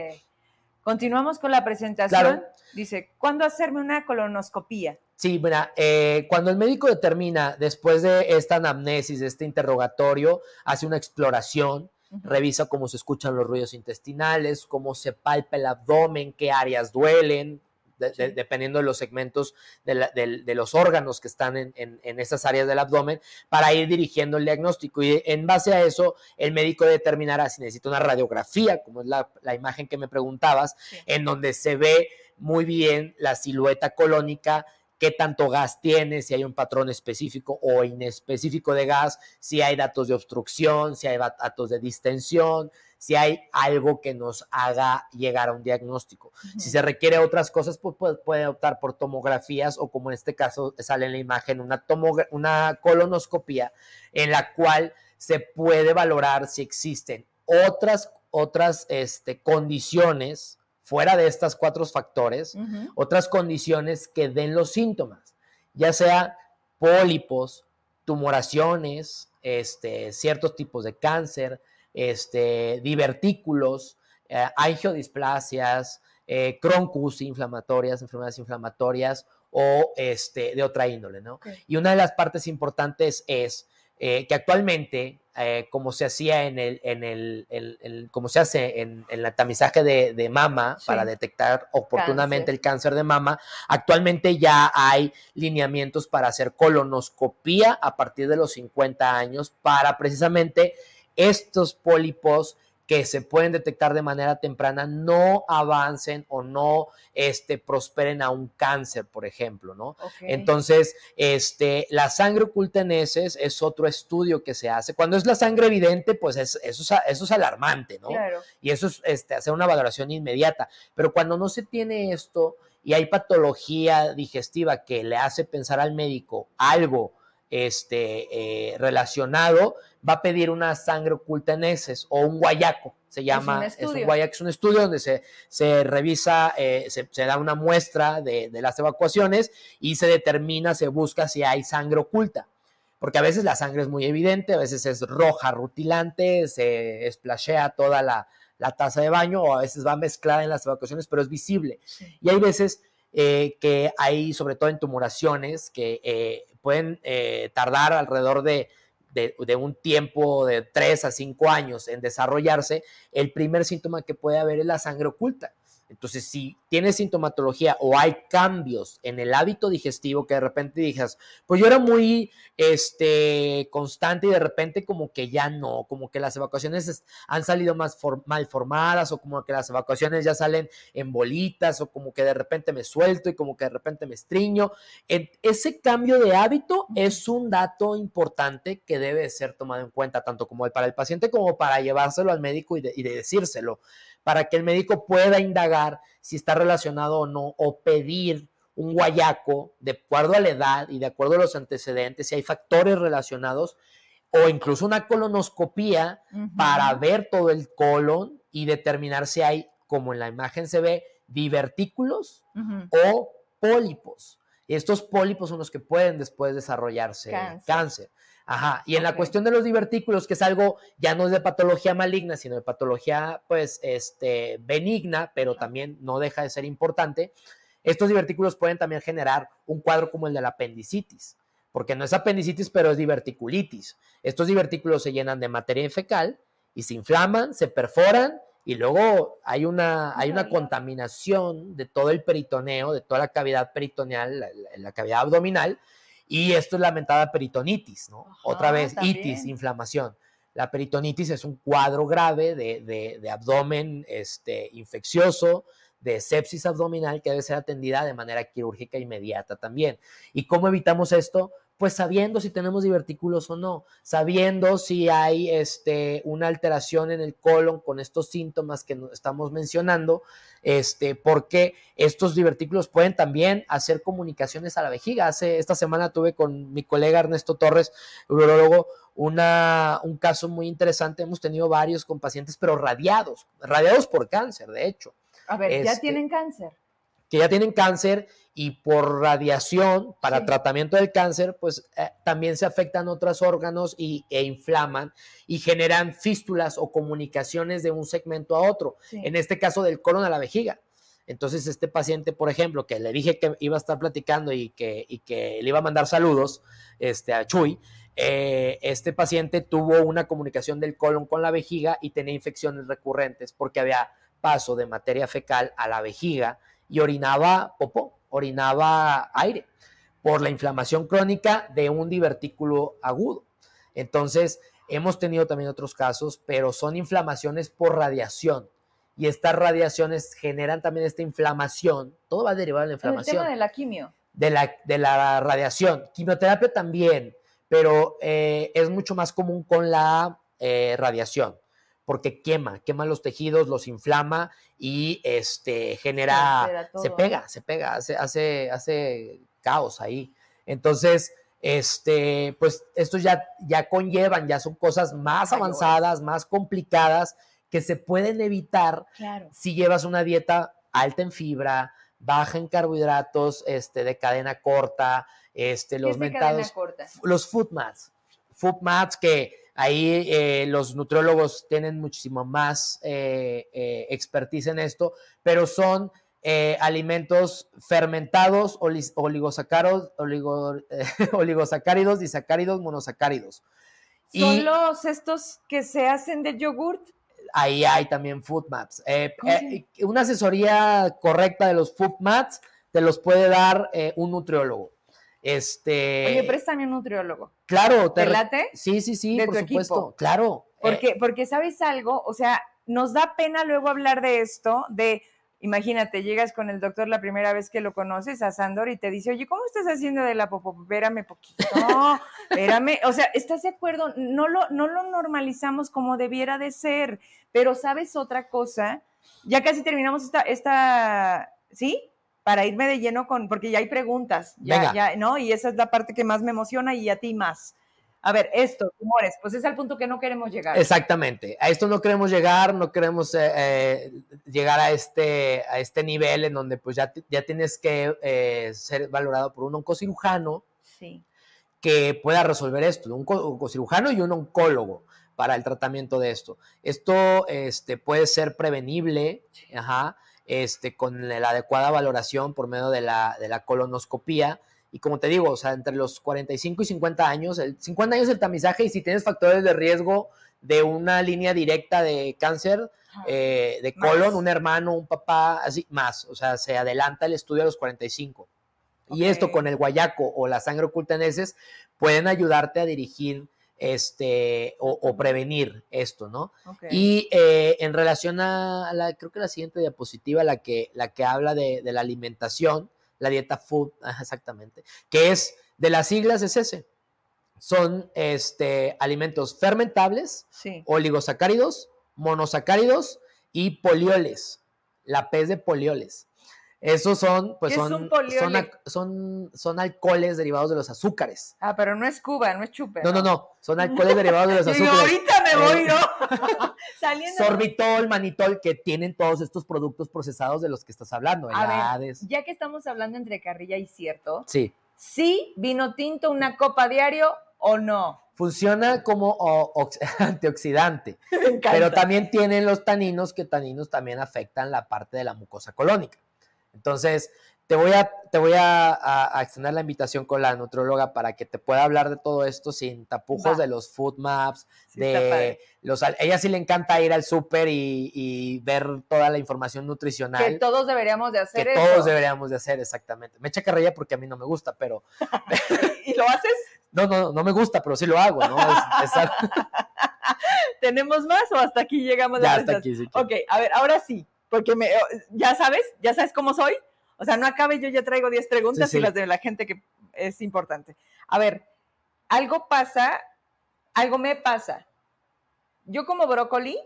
Continuamos con la presentación. Dice, ¿cuándo hacerme una colonoscopía? Sí, mira, eh, cuando el médico determina, después de esta anamnesis, de este interrogatorio, hace una exploración, revisa cómo se escuchan los ruidos intestinales, cómo se palpa el abdomen, qué áreas duelen, dependiendo de los segmentos de, los órganos que están en, esas áreas del abdomen, para ir dirigiendo el diagnóstico. Y en base a eso, el médico determinará si necesita una radiografía, como es la, imagen que me preguntabas, en donde se ve muy bien la silueta colónica qué tanto gas tiene, si hay un patrón específico o inespecífico de gas, si hay datos de obstrucción, si hay datos de distensión, si hay algo que nos haga llegar a un diagnóstico. Si se requiere otras cosas, pues puede, optar por tomografías o como en este caso sale en la imagen, una, una colonoscopía en la cual se puede valorar si existen otras, otras este, condiciones fuera de estas cuatro factores, otras condiciones que den los síntomas, ya sea pólipos, tumoraciones, este, ciertos tipos de cáncer, este, divertículos, eh, angiodisplasias, eh, croncus inflamatorias, enfermedades inflamatorias o este, de otra índole, ¿no? Y una de las partes importantes es eh, que actualmente, eh, como se hacía en el, en el, como se hace en, el tamizaje de, mama para detectar oportunamente el cáncer de mama, actualmente ya hay lineamientos para hacer colonoscopía a partir de los 50 años para precisamente estos pólipos que se pueden detectar de manera temprana no avancen o no este, prosperen a un cáncer, por ejemplo, ¿no? Entonces, este, la sangre oculta en heces es otro estudio que se hace. Cuando es la sangre evidente, pues es, eso, es, alarmante, ¿no? Y eso es este, hacer una valoración inmediata. Pero cuando no se tiene esto y hay patología digestiva que le hace pensar al médico algo, este, eh, relacionado, va a pedir una sangre oculta en heces o un guayaco, se llama, es un, guayaco, es un estudio donde se, se revisa, eh, se, da una muestra de, las evacuaciones y se determina, se busca si hay sangre oculta. Porque a veces la sangre es muy evidente, a veces es roja, rutilante, se esplashea toda la, taza de baño o a veces va mezclada en las evacuaciones, pero es visible. Y hay veces eh, que hay, sobre todo en tumoraciones, que pueden eh, tardar alrededor de, de, un tiempo de 3 a 5 años en desarrollarse, el primer síntoma que puede haber es la sangre oculta. Entonces, si tienes sintomatología o hay cambios en el hábito digestivo que de repente digas, pues yo era muy este, constante y de repente como que ya no, como que las evacuaciones han salido más mal formadas o como que las evacuaciones ya salen en bolitas o como que de repente me suelto y como que de repente me estriño. ese cambio de hábito es un dato importante que debe ser tomado en cuenta tanto como para el paciente como para llevárselo al médico y, y de decírselo para que el médico pueda indagar si está relacionado o no, o pedir un guayaco de acuerdo a la edad y de acuerdo a los antecedentes, si hay factores relacionados, o incluso una colonoscopía para ver todo el colon y determinar si hay, como en la imagen se ve, divertículos o pólipos. Estos pólipos son los que pueden después desarrollarse cáncer. Ajá, y en la cuestión de los divertículos, que es algo ya no es de patología maligna, sino de patología pues este benigna, pero también no deja de ser importante, estos divertículos pueden también generar un cuadro como el de la apendicitis, porque no es apendicitis, pero es diverticulitis. Estos divertículos se llenan de materia fecal y se inflaman, se perforan y luego hay una, hay una contaminación de todo el peritoneo, de toda la cavidad peritoneal, la cavidad abdominal, y esto es lamentada peritonitis, ¿no? Otra vez, itis, inflamación. La peritonitis es un cuadro grave de, abdomen este, infeccioso, de sepsis abdominal que debe ser atendida de manera quirúrgica inmediata también. ¿Y cómo evitamos esto? Pues sabiendo si tenemos divertículos o no, sabiendo si hay este, una alteración en el colon con estos síntomas que estamos mencionando, este, porque estos divertículos pueden también hacer comunicaciones a la vejiga. Hace, esta semana tuve con mi colega Ernesto Torres, urologo, una, un caso muy interesante. Hemos tenido varios con pacientes, pero radiados, radiados por cáncer, de hecho. A ver, ya este, tienen cáncer. Que ya tienen cáncer y por radiación para tratamiento del cáncer, pues eh, también se afectan otros órganos y, e inflaman y generan fístulas o comunicaciones de un segmento a otro. En este caso del colon a la vejiga. Entonces, este paciente, por ejemplo, que le dije que iba a estar platicando y que, y que le iba a mandar saludos este, a Chuy, eh, este paciente tuvo una comunicación del colon con la vejiga y tenía infecciones recurrentes porque había paso de materia fecal a la vejiga y orinaba popó, orinaba aire por la inflamación crónica de un divertículo agudo. Entonces, hemos tenido también otros casos, pero son inflamaciones por radiación. Y estas radiaciones generan también esta inflamación. Todo va a derivar de la inflamación. El tema de la quimio. De la, de la radiación. Quimioterapia también, pero eh, es mucho más común con la eh, radiación porque quema, quema los tejidos, los inflama y este genera, se, pega, se pega, hace, hace, hace caos ahí. Entonces, este, pues estos ya, ya conllevan, ya son cosas más avanzadas, más complicadas que se pueden evitar si llevas una dieta alta en fibra, baja en carbohidratos, este, de cadena corta, este, los mentados, los food mats, food mats que Ahí eh, los nutriólogos tienen muchísimo más eh, eh, expertise en esto, pero son alimentos fermentados, oligosacáridos, [laughs] oligosacáridos, disacáridos, monosacáridos. ¿Son los estos que se hacen de yogurt? Ahí hay también food maps. una asesoría correcta de los food maps te los puede dar un nutriólogo. Este... Oye, préstame un nutriólogo. Claro, te, late? Sí, sí, sí, por supuesto. Claro. Porque, porque sabes algo, o sea, nos da pena luego hablar de esto, de, imagínate, llegas con el doctor la primera vez que lo conoces, a Sandor, y te dice, oye, ¿cómo estás haciendo de la popó? Espérame poquito, espérame, o sea, ¿estás de acuerdo? No lo, no lo normalizamos como debiera de ser, pero ¿sabes otra cosa? Ya casi terminamos esta, esta, ¿sí? Para irme de lleno con, porque ya hay preguntas, ya, ya, ¿no? Y esa es la parte que más me emociona y a ti más. A ver, esto, tumores, pues es al punto que no queremos llegar. Exactamente, a esto no queremos llegar, no queremos eh, eh, llegar a este, a este nivel en donde pues ya, ya tienes que eh, ser valorado por un oncocirujano que pueda resolver esto, un oncocirujano y un oncólogo para el tratamiento de esto. Esto este, puede ser prevenible este, con la adecuada valoración por medio de la, de la colonoscopía y como te digo, o sea, entre los 45 y 50 años, el 50 años el tamizaje y si tienes factores de riesgo de una línea directa de cáncer eh, de colon, un hermano, un papá, así, más. O sea, se adelanta el estudio a los 45. Y esto con el guayaco o la sangre oculta en heces pueden ayudarte a dirigir este o, prevenir esto, ¿no? Y eh, en relación a la, creo que la siguiente diapositiva, la que, la que habla de, de la alimentación, la dieta food, [laughs] exactamente, que es de las siglas es ese. Son este, alimentos fermentables, oligosacáridos, monosacáridos y polioles. La pez de polioles. Esos son, pues son, son, son, alcoholes derivados de los azúcares. Ah, pero no es Cuba, no es chupe. No, no, no, son alcoholes derivados de los [laughs] azúcares. ahorita me voy, ¿no? [laughs] [laughs] Saliendo. Sorbitol, manitol, que tienen todos estos productos procesados de los que estás hablando. A ver, ya que estamos hablando entre carrilla y cierto. Sí. ¿Sí vino tinto una copa diario o no? Funciona como antioxidante, pero también tienen los taninos, que taninos también afectan la parte de la mucosa colónica. Entonces, te voy a, te voy a, extender la invitación con la nutróloga para que te pueda hablar de todo esto sin tapujos de los food maps, de los ella sí le encanta ir al súper y, ver toda la información nutricional. Que todos deberíamos de hacer que todos deberíamos de hacer, exactamente. Me echa carrilla porque a mí no me gusta, pero... [laughs] ¿Y lo haces? No, no, no me gusta, pero sí lo hago, ¿no? [laughs] ¿Tenemos más o hasta aquí llegamos? Ya, hasta aquí, sí. Ok, a ver, ahora sí porque me, ya sabes, ya sabes cómo soy. O sea, no acabe, yo ya traigo 10 preguntas y las de la gente que es importante. A ver, algo pasa, algo me pasa. Yo como brócoli,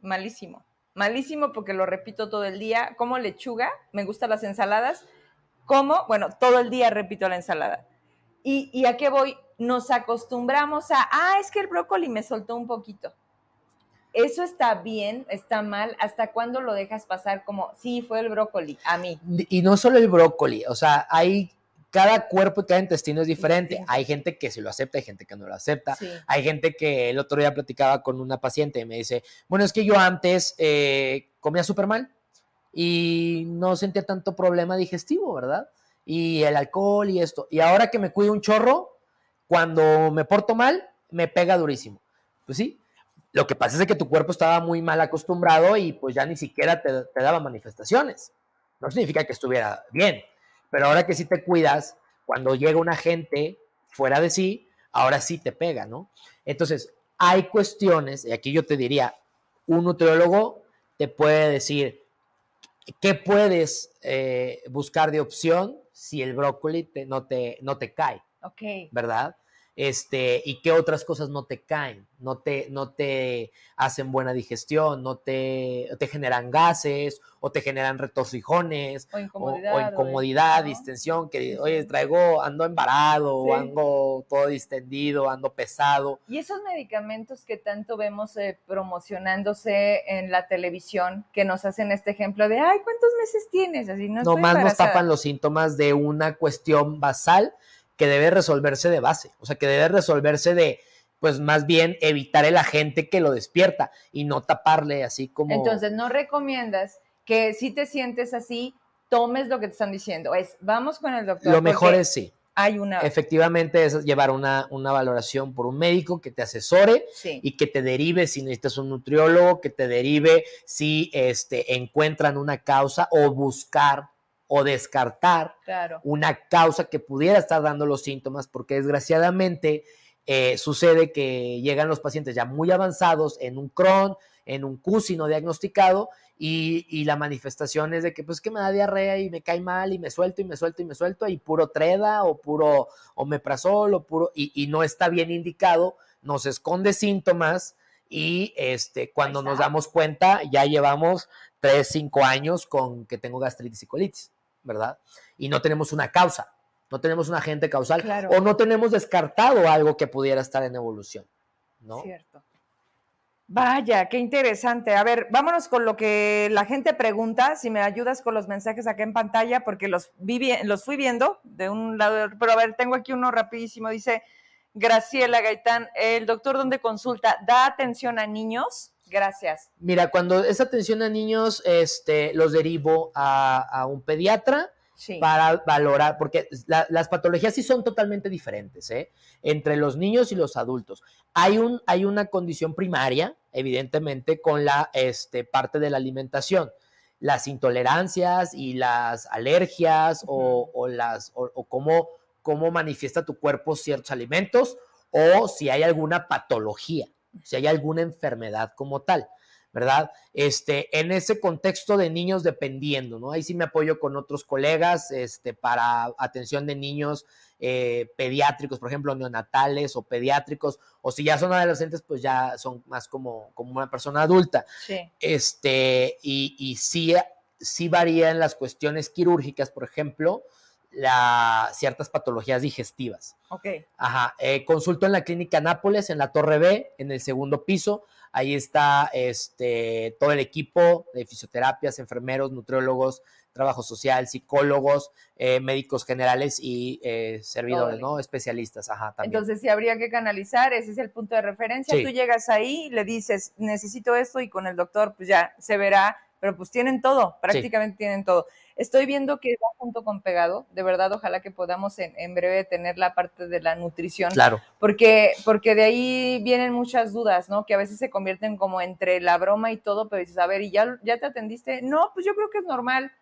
malísimo. Malísimo porque lo repito todo el día. Como lechuga, me gustan las ensaladas. Como, bueno, todo el día repito la ensalada. ¿Y, ¿Y a qué voy? Nos acostumbramos a, ah, es que el brócoli me soltó un poquito ¿Eso está bien? ¿Está mal? ¿Hasta cuándo lo dejas pasar como, sí, fue el brócoli, a mí? Y no solo el brócoli, o sea, hay cada cuerpo y cada intestino es diferente. Hay gente que se lo acepta, hay gente que no lo acepta. Hay gente que el otro día platicaba con una paciente y me dice, bueno, es que yo antes eh, comía súper mal y no sentía tanto problema digestivo, ¿verdad? Y el alcohol y esto. Y ahora que me cuido un chorro, cuando me porto mal, me pega durísimo. Pues sí, lo que pasa es que tu cuerpo estaba muy mal acostumbrado y pues ya ni siquiera te, daba manifestaciones. No significa que estuviera bien, pero ahora que sí te cuidas, cuando llega una gente fuera de sí, ahora sí te pega, ¿no? Entonces, hay cuestiones, y aquí yo te diría, un nutriólogo te puede decir qué puedes eh, buscar de opción si el brócoli no, te, no te cae. Ok. ¿Verdad? Este, y qué otras cosas no te caen, no te, no te hacen buena digestión, no te, te generan gases o te generan retorcijones o incomodidad, o, incomodidad distensión, que oye, traigo, ando embarado, ando todo distendido, ando pesado. Y esos medicamentos que tanto vemos eh, promocionándose en la televisión, que nos hacen este ejemplo de, ay, ¿cuántos meses tienes? Así no Nomás nos tapan los síntomas de una cuestión basal que debe resolverse de base, o sea, que debe resolverse de, pues más bien evitar el agente que lo despierta y no taparle así como... Entonces, no recomiendas que si te sientes así, tomes lo que te están diciendo. Es, vamos con el doctor. Lo mejor es sí. Hay una... Efectivamente es llevar una, una valoración por un médico que te asesore y que te derive si necesitas un nutriólogo, que te derive si este, encuentran una causa o buscar o descartar una causa que pudiera estar dando los síntomas, porque desgraciadamente eh, sucede que llegan los pacientes ya muy avanzados en un Crohn, en un CUSI no diagnosticado, y, la manifestación es de que pues que me da diarrea y me cae mal y me suelto y me suelto y me suelto y puro treda o puro omeprazol o puro y, y no está bien indicado, nos esconde síntomas y este cuando nos damos cuenta ya llevamos 3, 5 años con que tengo gastritis y colitis, ¿verdad? Y no tenemos una causa, no tenemos un agente causal o no tenemos descartado algo que pudiera estar en evolución, ¿no? Cierto. Vaya, qué interesante. A ver, vámonos con lo que la gente pregunta, si me ayudas con los mensajes acá en pantalla, porque los, vi, los fui viendo de un lado, pero a ver, tengo aquí uno rapidísimo, dice Graciela Gaitán, ¿el doctor dónde consulta da atención a niños? Gracias. Mira, cuando es atención a niños, este, los derivo a un pediatra para valorar, porque las patologías sí son totalmente diferentes, ¿eh? entre los niños y los adultos. Hay, un, hay una condición primaria, evidentemente, con la este, parte de la alimentación. Las intolerancias y las alergias o, las, o, cómo, cómo manifiesta tu cuerpo ciertos alimentos o si hay alguna patología, si hay alguna enfermedad como tal. ¿verdad? Este, en ese contexto de niños dependiendo, ¿no? Ahí sí me apoyo con otros colegas, este, para atención de niños eh, pediátricos, por ejemplo, neonatales o pediátricos, o si ya son adolescentes, pues ya son más como, como una persona adulta. Sí. Este, y, y sí, sí varía en las cuestiones quirúrgicas, por ejemplo, la, ciertas patologías digestivas. Ok. Ajá. Eh, consulto en la clínica Nápoles, en la Torre B, en el segundo piso. Ahí está este, todo el equipo de fisioterapias, enfermeros, nutriólogos, trabajo social, psicólogos, eh, médicos generales y eh, servidores, ¿no? Especialistas, ajá, también. Entonces, si habría que canalizar, ese es el punto de referencia. Tú llegas ahí, le dices, necesito esto y con el doctor, pues ya se verá, pero pues tienen todo, prácticamente tienen todo. Estoy viendo que va junto con pegado. De verdad, ojalá que podamos en, breve tener la parte de la nutrición. Claro. Porque, porque de ahí vienen muchas dudas, ¿no? Que a veces se convierten como entre la broma y todo, pero dices, a ver, ¿y ya, ya te atendiste? No, pues yo creo que es normal.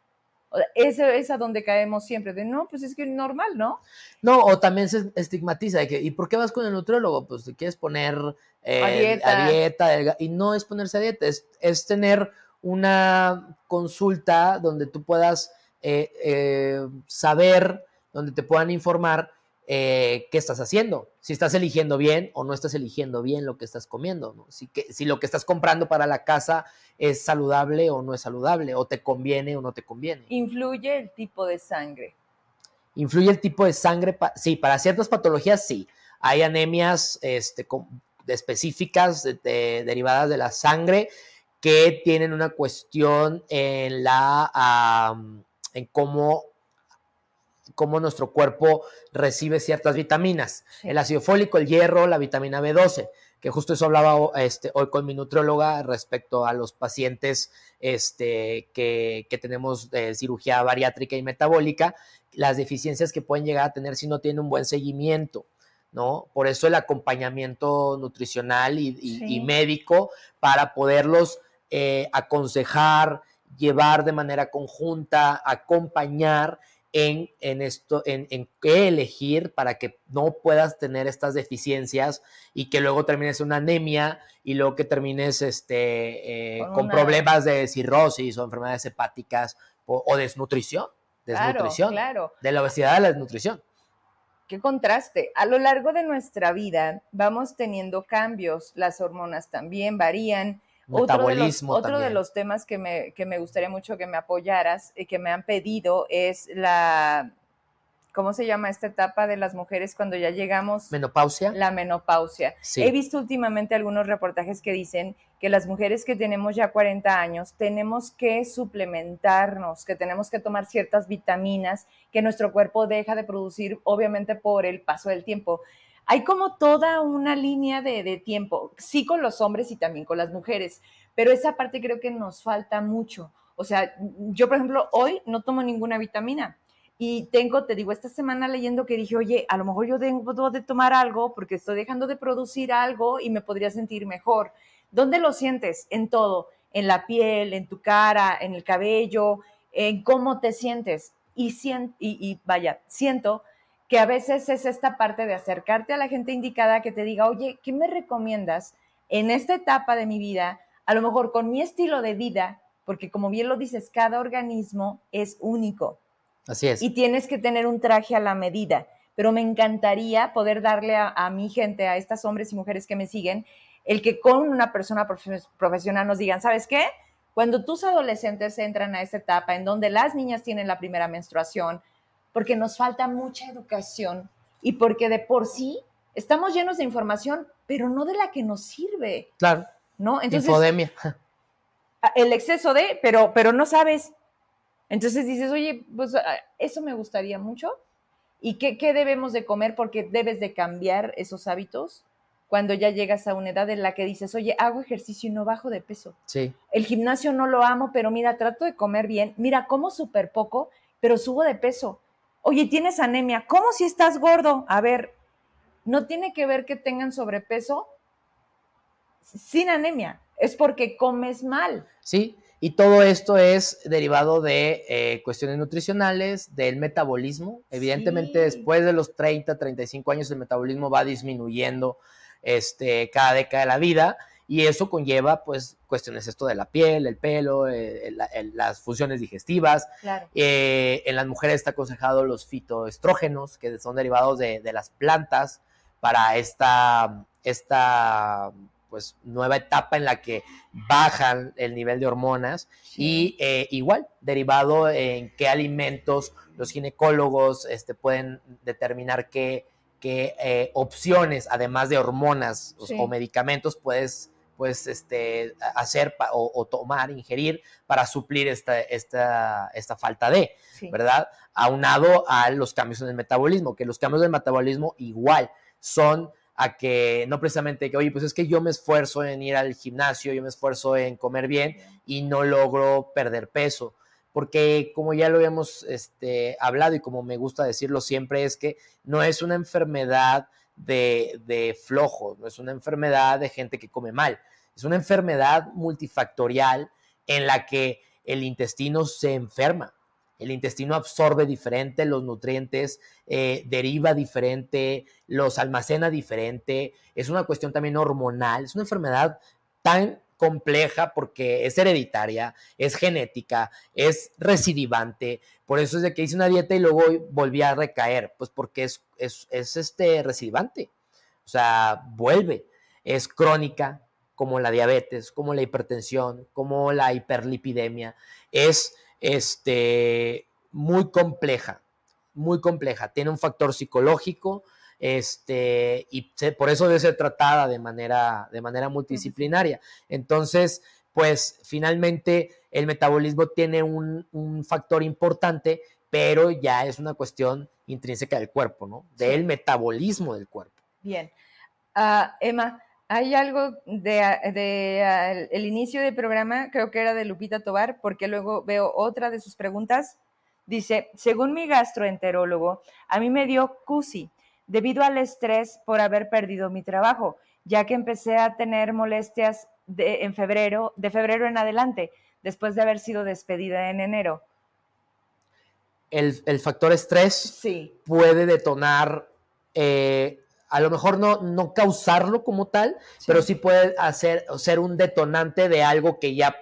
Ese es a donde caemos siempre, de no, pues es que es normal, ¿no? No, o también se estigmatiza, que, ¿y por qué vas con el nutriólogo? Pues te quieres poner eh, a dieta, a dieta y no es ponerse a dieta, es, es tener una consulta donde tú puedas eh, eh, saber, donde te puedan informar eh, qué estás haciendo, si estás eligiendo bien o no estás eligiendo bien lo que estás comiendo, si, que, si lo que estás comprando para la casa es saludable o no es saludable, o te conviene o no te conviene. ¿Influye el tipo de sangre? ¿Influye el tipo de sangre? Sí, para ciertas patologías sí. Hay anemias este, específicas derivadas de la sangre que tienen una cuestión en la en cómo, cómo nuestro cuerpo recibe ciertas vitaminas. El ácido fólico, el hierro, la vitamina B12, que justo eso hablaba este, hoy con mi nutrióloga respecto a los pacientes este, que, que tenemos de cirugía bariátrica y metabólica, las deficiencias que pueden llegar a tener si no tienen un buen seguimiento. ¿no? Por eso el acompañamiento nutricional y médico para poderlos eh, aconsejar, llevar de manera conjunta, acompañar en, en esto, en, en, qué elegir para que no puedas tener estas deficiencias y que luego termines una anemia y luego que termines este, eh, con, problemas de cirrosis o enfermedades hepáticas o, desnutrición. Desnutrición. Claro, De la obesidad a la desnutrición. Qué contraste. A lo largo de nuestra vida vamos teniendo cambios, las hormonas también varían Metabolismo otro de los, temas que me, que me gustaría mucho que me apoyaras y que me han pedido es la, ¿cómo se llama esta etapa de las mujeres cuando ya llegamos? Menopausia. La menopausia. He visto últimamente algunos reportajes que dicen que las mujeres que tenemos ya 40 años tenemos que suplementarnos, que tenemos que tomar ciertas vitaminas que nuestro cuerpo deja de producir, obviamente por el paso del tiempo hay como toda una línea de, tiempo, sí con los hombres y también con las mujeres, pero esa parte creo que nos falta mucho. O sea, yo, por ejemplo, hoy no tomo ninguna vitamina. Y tengo, te digo, esta semana leyendo que dije, oye, a lo mejor yo debo de tomar algo porque estoy dejando de producir algo y me podría sentir mejor. ¿Dónde lo sientes? En todo, en la piel, en tu cara, en el cabello, en cómo te sientes. Y, y, y vaya, siento que a veces es esta parte de acercarte a la gente indicada que te diga, oye, ¿qué me recomiendas en esta etapa de mi vida? A lo mejor con mi estilo de vida, porque como bien lo dices, cada organismo es único. Así es. Y tienes que tener un traje a la medida. Pero me encantaría poder darle a, mi gente, a estas hombres y mujeres que me siguen, el que con una persona profesional nos digan, ¿sabes qué? Cuando tus adolescentes entran a esta etapa en donde las niñas tienen la primera menstruación, porque nos falta mucha educación y porque de por sí estamos llenos de información, pero no de la que nos sirve. Claro. ¿No? Entonces, Infodemia. El exceso de, pero, pero no sabes. Entonces dices, oye, pues ah, eso me gustaría mucho. ¿Y qué, qué debemos de comer? Porque debes de cambiar esos hábitos cuando ya llegas a una edad en la que dices, oye, hago ejercicio y no bajo de peso. Sí. El gimnasio no lo amo, pero mira, trato de comer bien. Mira, como súper poco, pero subo de peso. Oye, tienes anemia. ¿Cómo si estás gordo? A ver, no tiene que ver que tengan sobrepeso sin anemia, es porque comes mal. Sí, y todo esto es derivado de eh, cuestiones nutricionales, del metabolismo. Evidentemente, después de los 30, 35 años, el metabolismo va disminuyendo este, cada década de la vida y eso conlleva pues cuestiones esto de la piel, el pelo, eh, las funciones digestivas. Eh, en las mujeres está aconsejado los fitoestrógenos, que son derivados de, las plantas para esta, esta pues nueva etapa en la que bajan el nivel de hormonas. Y eh, igual derivado en qué alimentos los ginecólogos este, pueden determinar qué, qué opciones, además de hormonas o medicamentos, puedes pues, este, hacer o, tomar, ingerir para suplir esta, esta, esta falta de, ¿verdad? Aunado a los cambios en el metabolismo, que los cambios del metabolismo igual son a que no precisamente que, oye, pues es que yo me esfuerzo en ir al gimnasio, yo me esfuerzo en comer bien y no logro perder peso. Porque como ya lo habíamos este, hablado y como me gusta decirlo siempre, es que no es una enfermedad de, de flojos, no es una enfermedad de gente que come mal, es una enfermedad multifactorial en la que el intestino se enferma. El intestino absorbe diferente los nutrientes, eh, deriva diferente, los almacena diferente. Es una cuestión también hormonal. Es una enfermedad tan compleja porque es hereditaria, es genética, es recidivante. Por eso es de que hice una dieta y luego volví a recaer, pues porque es, es, es este recidivante. O sea, vuelve. Es crónica, como la diabetes, como la hipertensión, como la hiperlipidemia, es este, muy compleja, muy compleja. Tiene un factor psicológico, este, y por eso debe ser tratada de manera, de manera multidisciplinaria. Entonces, pues finalmente el metabolismo tiene un, factor importante, pero ya es una cuestión intrínseca del cuerpo, ¿no? Del metabolismo del cuerpo. Bien. Ah, Emma, hay algo de, de el inicio del programa, creo que era de Lupita Tobar, porque luego veo otra de sus preguntas. Dice, según mi gastroenterólogo, a mí me dio CUSI debido al estrés por haber perdido mi trabajo, ya que empecé a tener molestias de, en febrero, de febrero en adelante, después de haber sido despedida en enero. El, factor estrés sí. puede detonar eh, a lo mejor no, no causarlo como tal, pero sí puede hacer, ser un detonante de algo que ya,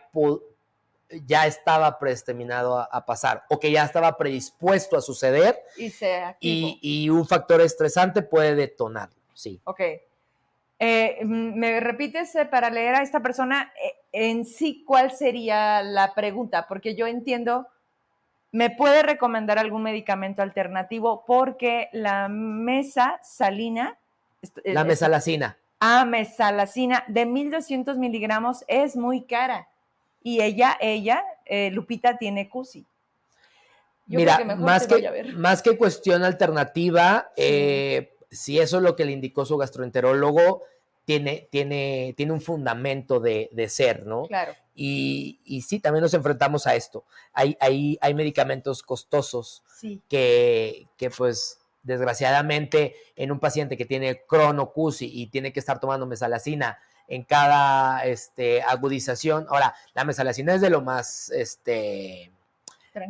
ya estaba predestinado a, pasar o que ya estaba predispuesto a suceder y, y, un factor estresante puede detonarlo, sí. Ok. Eh, ¿Me repites eh, para leer a esta persona eh, en sí cuál sería la pregunta? Porque yo entiendo ¿Me puede recomendar algún medicamento alternativo? Porque la mesa salina. La mesalacina. Ah, mesalacina de 1200 miligramos es muy cara. Y ella, ella, eh, Lupita, tiene CUSI. Mira, más, que, más que cuestión alternativa, eh, si eso es lo que le indicó su gastroenterólogo, tiene, tiene, tiene un fundamento de, de ser, ¿no? Claro. Y, y, sí, también nos enfrentamos a esto. Hay, hay, hay medicamentos costosos que, que, pues, desgraciadamente, en un paciente que tiene cronocusi y tiene que estar tomando mesalacina en cada este, agudización. Ahora, la mesalacina es de lo más este,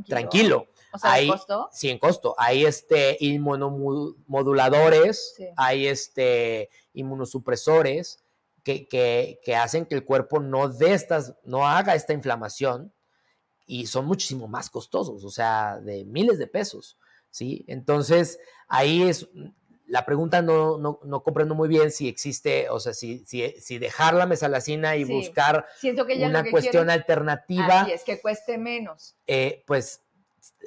tranquilo. O sea, hay, costo? Sí, en costo. Hay este inmunomoduladores, hay este inmunosupresores que, que, que, hacen que el cuerpo no dé estas, no haga esta inflamación y son muchísimo más costosos, o sea, de miles de pesos, ¿sí? Entonces, ahí es, la pregunta no, no, no, comprendo muy bien si existe, o sea, si, si, si dejar la mesalacina y buscar una cuestión alternativa. Así es, que cueste menos. Eh, pues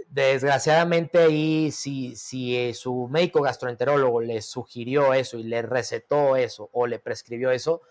desgraciadamente ahí, si, si eh, su médico gastroenterólogo le sugirió eso y le recetó eso o le prescribió eso,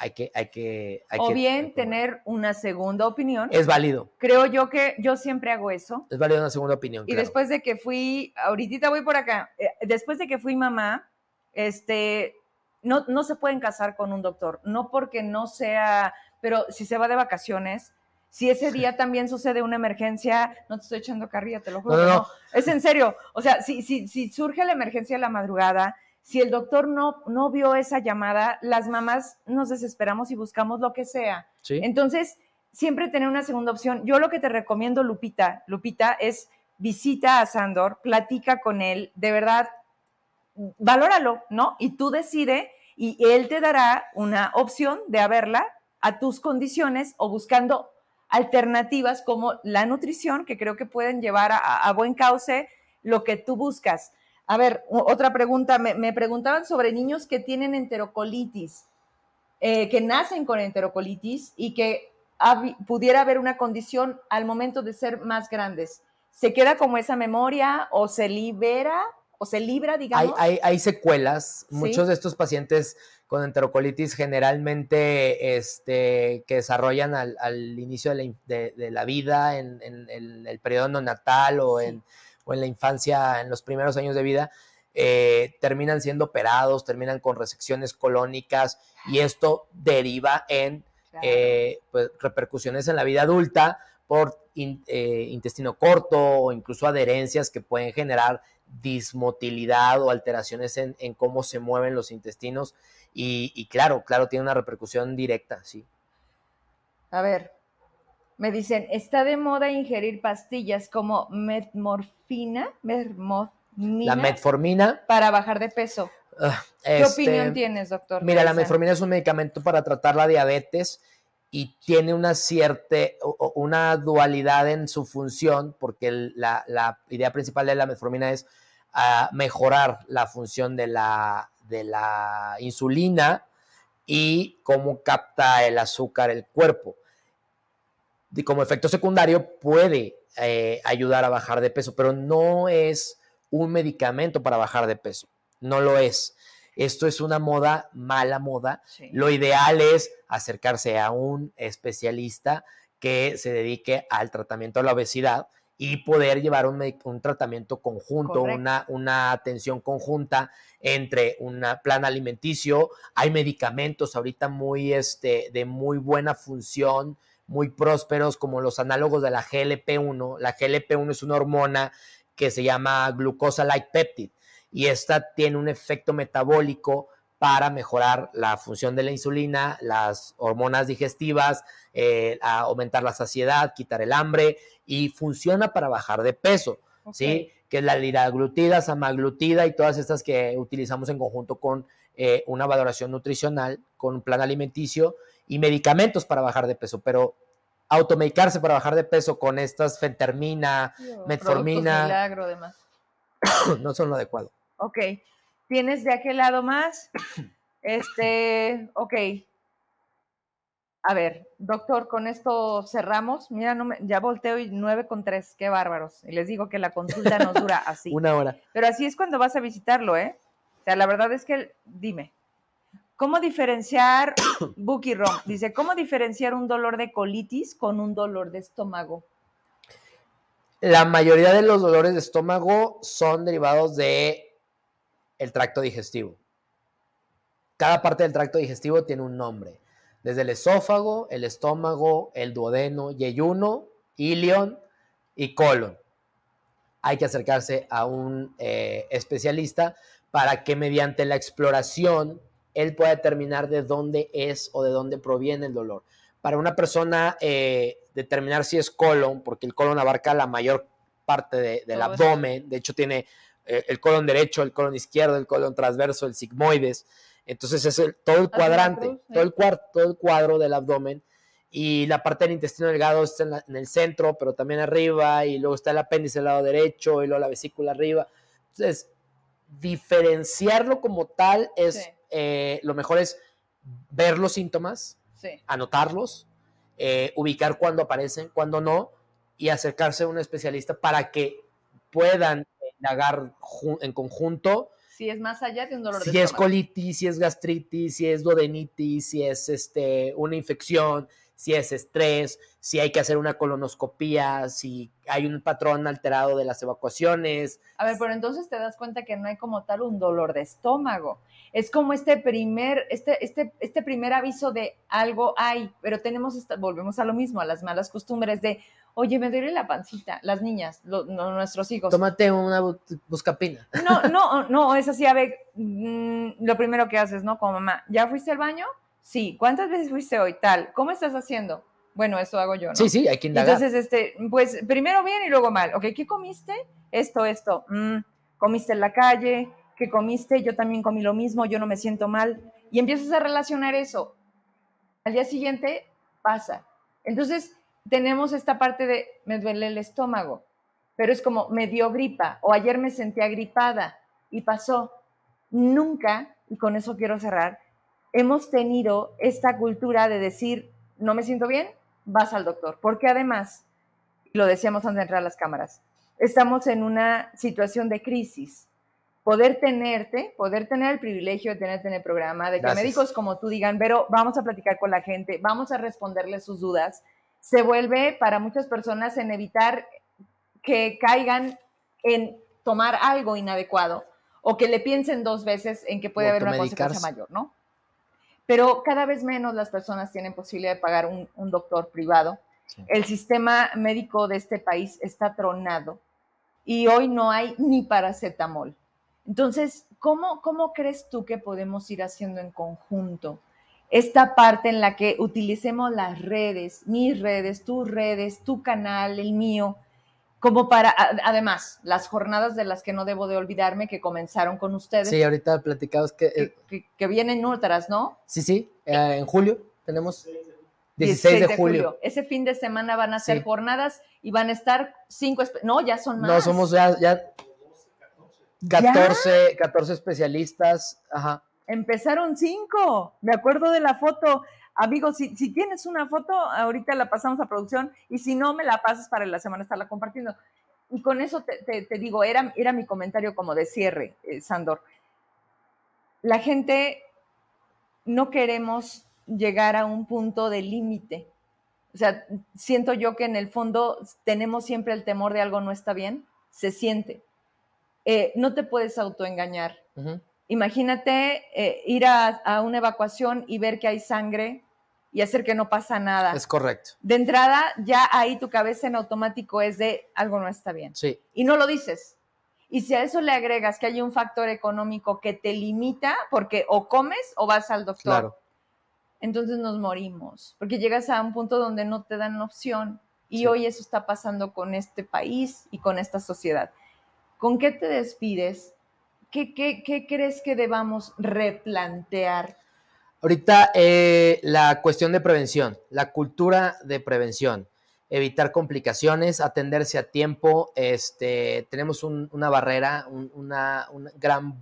hay que, hay que, hay o bien tener una segunda opinión. Es válido. Creo yo que yo siempre hago eso. Es válido una segunda opinión. Y después de que fui, ahorita voy por acá, eh, después de que fui mamá, este, no, no se pueden casar con un doctor, no porque no sea, pero si se va de vacaciones, si ese día también sucede una emergencia, no te estoy echando carrilla, te lo juro. No, no, no. Es en serio. O sea, si, si, si surge la emergencia de la madrugada, si el doctor no, no vio esa llamada, las mamás nos desesperamos y buscamos lo que sea. Entonces, siempre tener una segunda opción. Yo lo que te recomiendo, Lupita, Lupita, es visita a Sandor, platica con él, de verdad, valóralo, ¿no? Y tú decide y él te dará una opción de haberla a tus condiciones o buscando alternativas como la nutrición, que creo que pueden llevar a, a buen cauce lo que tú buscas. A ver, otra pregunta. Me, preguntaban sobre niños que tienen enterocolitis, eh, que nacen con enterocolitis y que pudiera haber una condición al momento de ser más grandes. ¿Se queda como esa memoria o se libera o se libra, digamos? Hay, secuelas. Muchos de estos pacientes con enterocolitis generalmente este, que desarrollan al, inicio de la, vida, en, el periodo neonatal o en o en la infancia, en los primeros años de vida, eh, terminan siendo operados, terminan con resecciones colónicas y esto deriva en eh, pues, repercusiones en la vida adulta por eh, intestino corto o incluso adherencias que pueden generar dismotilidad o alteraciones en, cómo se mueven los intestinos y, y, claro, claro, tiene una repercusión directa, sí. A ver, me dicen, está de moda ingerir pastillas como metmorfina, La metformina. Para bajar de peso. Ah, ¿Qué este, opinión tienes, doctor? Mira, la metformina es un medicamento para tratar la diabetes y tiene una cierta, una dualidad en su función, porque la, idea principal de la metformina es ah, mejorar la función de la, de la insulina y cómo capta el azúcar el cuerpo como efecto secundario puede eh, ayudar a bajar de peso, pero no es un medicamento para bajar de peso, no lo es. Esto es una moda, mala moda. Lo ideal es acercarse a un especialista que se dedique al tratamiento de la obesidad y poder llevar un, un tratamiento conjunto, una, una, atención conjunta entre un plan alimenticio. Hay medicamentos ahorita muy, este, de muy buena función, muy prósperos como los análogos de la GLP-1. La GLP-1 es una hormona que se llama glucosa-like peptide y esta tiene un efecto metabólico para mejorar la función de la insulina, las hormonas digestivas, eh, aumentar la saciedad, quitar el hambre y funciona para bajar de peso, ¿sí? Que es la liraglutida, samaglutida y todas estas que utilizamos en conjunto con eh, una valoración nutricional, con un plan alimenticio y medicamentos para bajar de peso, pero automedicarse para bajar de peso con estas fentermina, metformina, milagro, además. [coughs] no son lo adecuado. Ok, tienes de aquel lado más, [coughs] este, ok. A ver, doctor, con esto cerramos. Mira, no ya volteo y nueve con tres, qué bárbaros. Y les digo que la consulta nos dura [laughs] así. Una hora. Pero así es cuando vas a visitarlo, ¿eh? O sea, la verdad es que, dime. ¿Cómo diferenciar, Buki Rom, dice, ¿cómo diferenciar un dolor de colitis con un dolor de estómago? La mayoría de los dolores de estómago son derivados de tracto digestivo. Cada parte del tracto digestivo tiene un nombre. Desde el esófago, el estómago, el duodeno, yeyuno, ilion y colon. Hay que acercarse a un eh, especialista para que mediante la exploración él puede determinar de dónde es o de dónde proviene el dolor. Para una persona, eh, determinar si es colon, porque el colon abarca la mayor parte del abdomen. De hecho, tiene eh, el colon derecho, el colon izquierdo, el colon transverso, el sigmoides. Entonces es todo el cuadrante, todo, el todo el cuadro del abdomen. Y la parte del intestino delgado está en, el centro, pero también arriba. Y luego está el apéndice del lado derecho y luego la vesícula arriba. Entonces, diferenciarlo como tal es, eh, lo mejor es ver los síntomas, anotarlos, eh, ubicar cuándo aparecen, cuándo no, y acercarse a un especialista para que puedan indagar en conjunto. Si es más allá de un dolor si es colitis, si es gastritis, si es duodenitis, si es este, una infección, si es estrés, si hay que hacer una colonoscopía, si hay un patrón alterado de las evacuaciones. A ver, pero entonces te das cuenta que no hay como tal un dolor de estómago. Es como este primer, este, este, este primer aviso de algo hay, pero tenemos, volvemos a lo mismo, a las malas costumbres de, oye, me duele la pancita, las niñas, nuestros hijos. Tómate una buscapina. No, no, no, es así, a ver, mm, lo primero que haces, ¿no? Como mamá, ¿ya fuiste al baño? Sí. ¿Cuántas veces fuiste hoy? Tal. ¿Cómo estás haciendo? Bueno, eso hago yo, ¿no? Sí, sí, hay que indagar. Entonces, este, pues primero bien y luego mal. Ok, ¿qué comiste? Esto, esto. Mm, ¿Comiste en la calle? ¿Qué comiste? Yo también comí lo mismo, yo no me siento mal. Y empiezas a relacionar eso. Al día siguiente pasa. Entonces, tenemos esta parte de me duele el estómago, pero es como me dio gripa o ayer me sentí agripada y pasó. Nunca, y con eso quiero cerrar, hemos tenido esta cultura de decir, no me siento bien, vas al doctor. Porque además, lo decíamos antes de entrar a las cámaras, estamos en una situación de crisis. Poder tenerte, poder tener el privilegio de tenerte en el programa, de que médicos como tú digan, pero vamos a platicar con la gente, vamos a responderle sus dudas, se vuelve para muchas personas en evitar que caigan en tomar algo inadecuado o que le piensen dos veces en que puede haber una consecuencia mayor, ¿no? Pero cada vez menos las personas tienen posibilidad de pagar un, doctor privado. El sistema médico de este país está tronado y hoy no hay ni paracetamol. Entonces, ¿cómo, ¿cómo crees tú que podemos ir haciendo en conjunto esta parte en la que utilicemos las redes, mis redes, tus redes, tu canal, el mío, como para, además, las jornadas de las que no debo de olvidarme que comenzaron con ustedes. Sí, ahorita platicamos que... Que, vienen otras, ¿no? Sí, sí, eh, en julio tenemos 16, de, julio. Ese fin de semana van a ser jornadas y van a estar cinco, no, ya son más. No, somos ya, ya 14, 14 especialistas, ajá. Empezaron cinco, me acuerdo de la foto, Amigos, si, tienes una foto, ahorita la pasamos a producción y si no, me la pasas para la semana estarla compartiendo. Y con eso te, digo, era, era mi comentario como de cierre, eh, Sandor. La gente no queremos llegar a un punto de límite. O sea, siento yo que en el fondo tenemos siempre el temor de algo no está bien, se siente. Eh, no te puedes autoengañar. Imagínate eh, ir a, a, una evacuación y ver que hay sangre y hacer que no pasa nada. Es correcto. De entrada, ya ahí tu cabeza en automático es de algo no está bien. Sí. Y no lo dices. Y si a eso le agregas que hay un factor económico que te limita, porque o comes o vas al doctor, claro. entonces nos morimos, porque llegas a un punto donde no te dan opción. Y hoy eso está pasando con este país y con esta sociedad. ¿Con qué te despides? ¿Qué, qué, qué crees que debamos replantear Ahorita eh, la cuestión de prevención, la cultura de prevención, evitar complicaciones, atenderse a tiempo. Este, tenemos una barrera, un, gran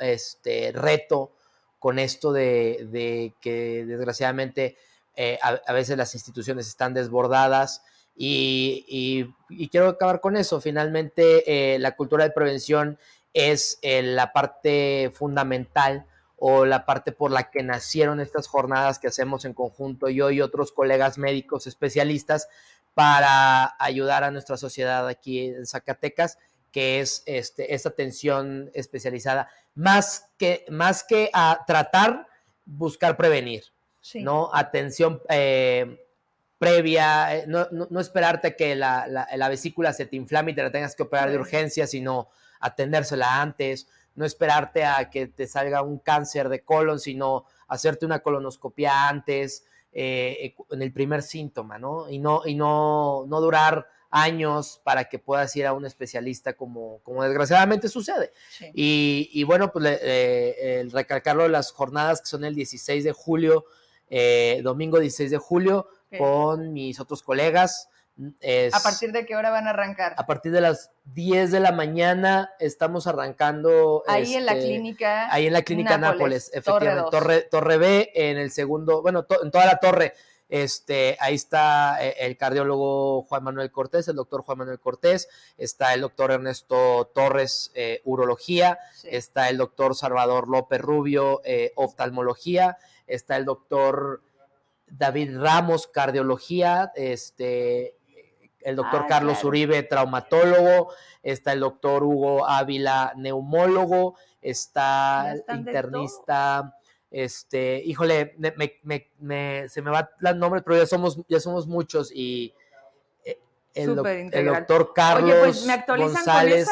este, reto con esto de, que desgraciadamente eh, a, veces las instituciones están desbordadas y, quiero acabar con eso. Finalmente, eh, la cultura de prevención es la parte fundamental o la parte por la que nacieron estas jornadas que hacemos en conjunto yo y otros colegas médicos especialistas para ayudar a nuestra sociedad aquí en Zacatecas, que es este, esta atención especializada, más que, más que a tratar, buscar prevenir, ¿no? Atención eh, previa, eh, no, no, esperarte que la, la, vesícula se te inflame y te la tengas que operar de urgencia, sino atendérsela antes, no esperarte a que te salga un cáncer de colon, sino hacerte una colonoscopia antes, eh, en el primer síntoma, ¿no? Y no, y no, no durar años para que puedas ir a un especialista como, como desgraciadamente sucede. Y, bueno, pues el recalcarlo de las jornadas que son el 16 de julio, eh, domingo 16 de julio, con mis otros colegas. ¿A partir de qué hora van a arrancar? A partir de las 10 de la mañana estamos arrancando. Ahí en la este, clínica. Ahí en la clínica Nápoles, efectivamente. Torre, torre, B, en el segundo, bueno, en toda la torre. Este, ahí está eh, el cardiólogo Juan Manuel Cortés, el doctor Juan Manuel Cortés, está el doctor Ernesto Torres, eh, urología, está el doctor Salvador López Rubio, eh, oftalmología, está el doctor David Ramos, cardiología, este, el doctor ah, Carlos Uribe, traumatólogo, está el doctor Hugo Ávila, neumólogo, está el internista, este, híjole, se me va el nombre, pero ya somos, ya somos muchos y eh, el, doctor Carlos pues, González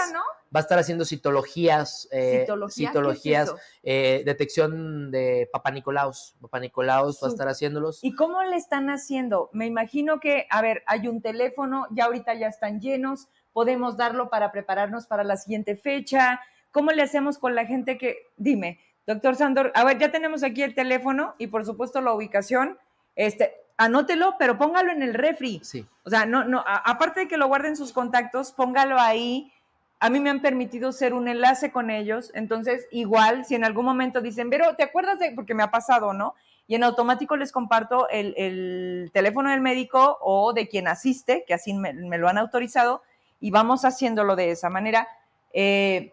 va a estar haciendo citologías, eh, citologías, eh, detección de Papá Nicolaus. Papá Nicolaus va a estar haciéndolos. ¿Y cómo le están haciendo? Me imagino que, a ver, hay un teléfono, ya ahorita ya están llenos, podemos darlo para prepararnos para la siguiente fecha. ¿Cómo le hacemos con la gente que, dime, doctor Sandor, a ver, ya tenemos aquí el teléfono y por supuesto la ubicación. Este, anótelo, pero póngalo en el refri. Sí. O sea, no, no, aparte de que lo guarden sus contactos, póngalo ahí a mí me han permitido ser un enlace con ellos, entonces igual si en algún momento dicen, pero ¿te acuerdas de, porque me ha pasado, ¿no? Y en automático les comparto el, teléfono del médico o de quien asiste, que así me, lo han autorizado, y vamos haciéndolo de esa manera. Eh,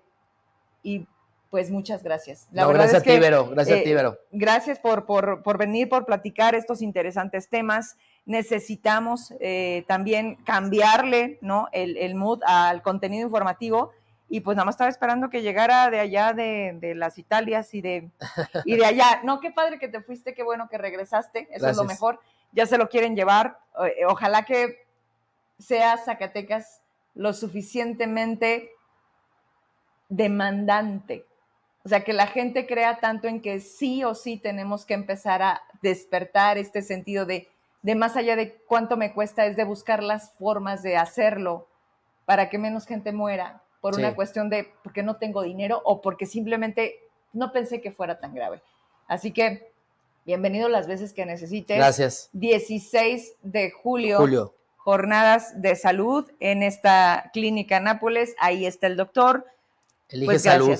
y pues muchas gracias. La verdad gracias es que, a ti, Vero. Gracias a ti, eh, Gracias por, por, por venir, por platicar estos interesantes temas necesitamos eh, también cambiarle ¿no? el, mood al contenido informativo y pues nada más estaba esperando que llegara de allá de, las Italias y de, y de allá. No, qué padre que te fuiste, qué bueno que regresaste, eso es lo mejor. Ya se lo quieren llevar. Eh, ojalá que sea Zacatecas lo suficientemente demandante. O sea, que la gente crea tanto en que sí o sí tenemos que empezar a despertar este sentido de de más allá de cuánto me cuesta, es de buscar las formas de hacerlo para que menos gente muera por una cuestión de porque no tengo dinero o porque simplemente no pensé que fuera tan grave. Así que bienvenido las veces que necesites. Gracias. 16 de julio. Julio. Jornadas de salud en esta clínica Nápoles. Ahí está el doctor. Elige pues salud.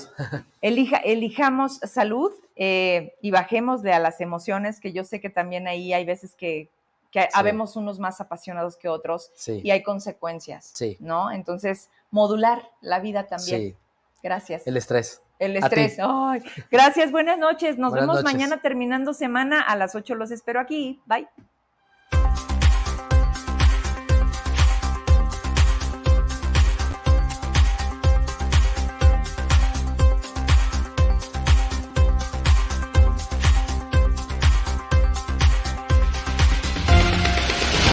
Elija, elijamos salud eh, y bajémosle a las emociones, que yo sé que también ahí hay veces que que habemos unos más apasionados que otros y hay consecuencias, ¿no? Entonces, modular la vida también. Gracias. El estrés. El estrés. gracias, buenas noches. Nos vemos mañana terminando semana a las 8. Los espero aquí. Bye.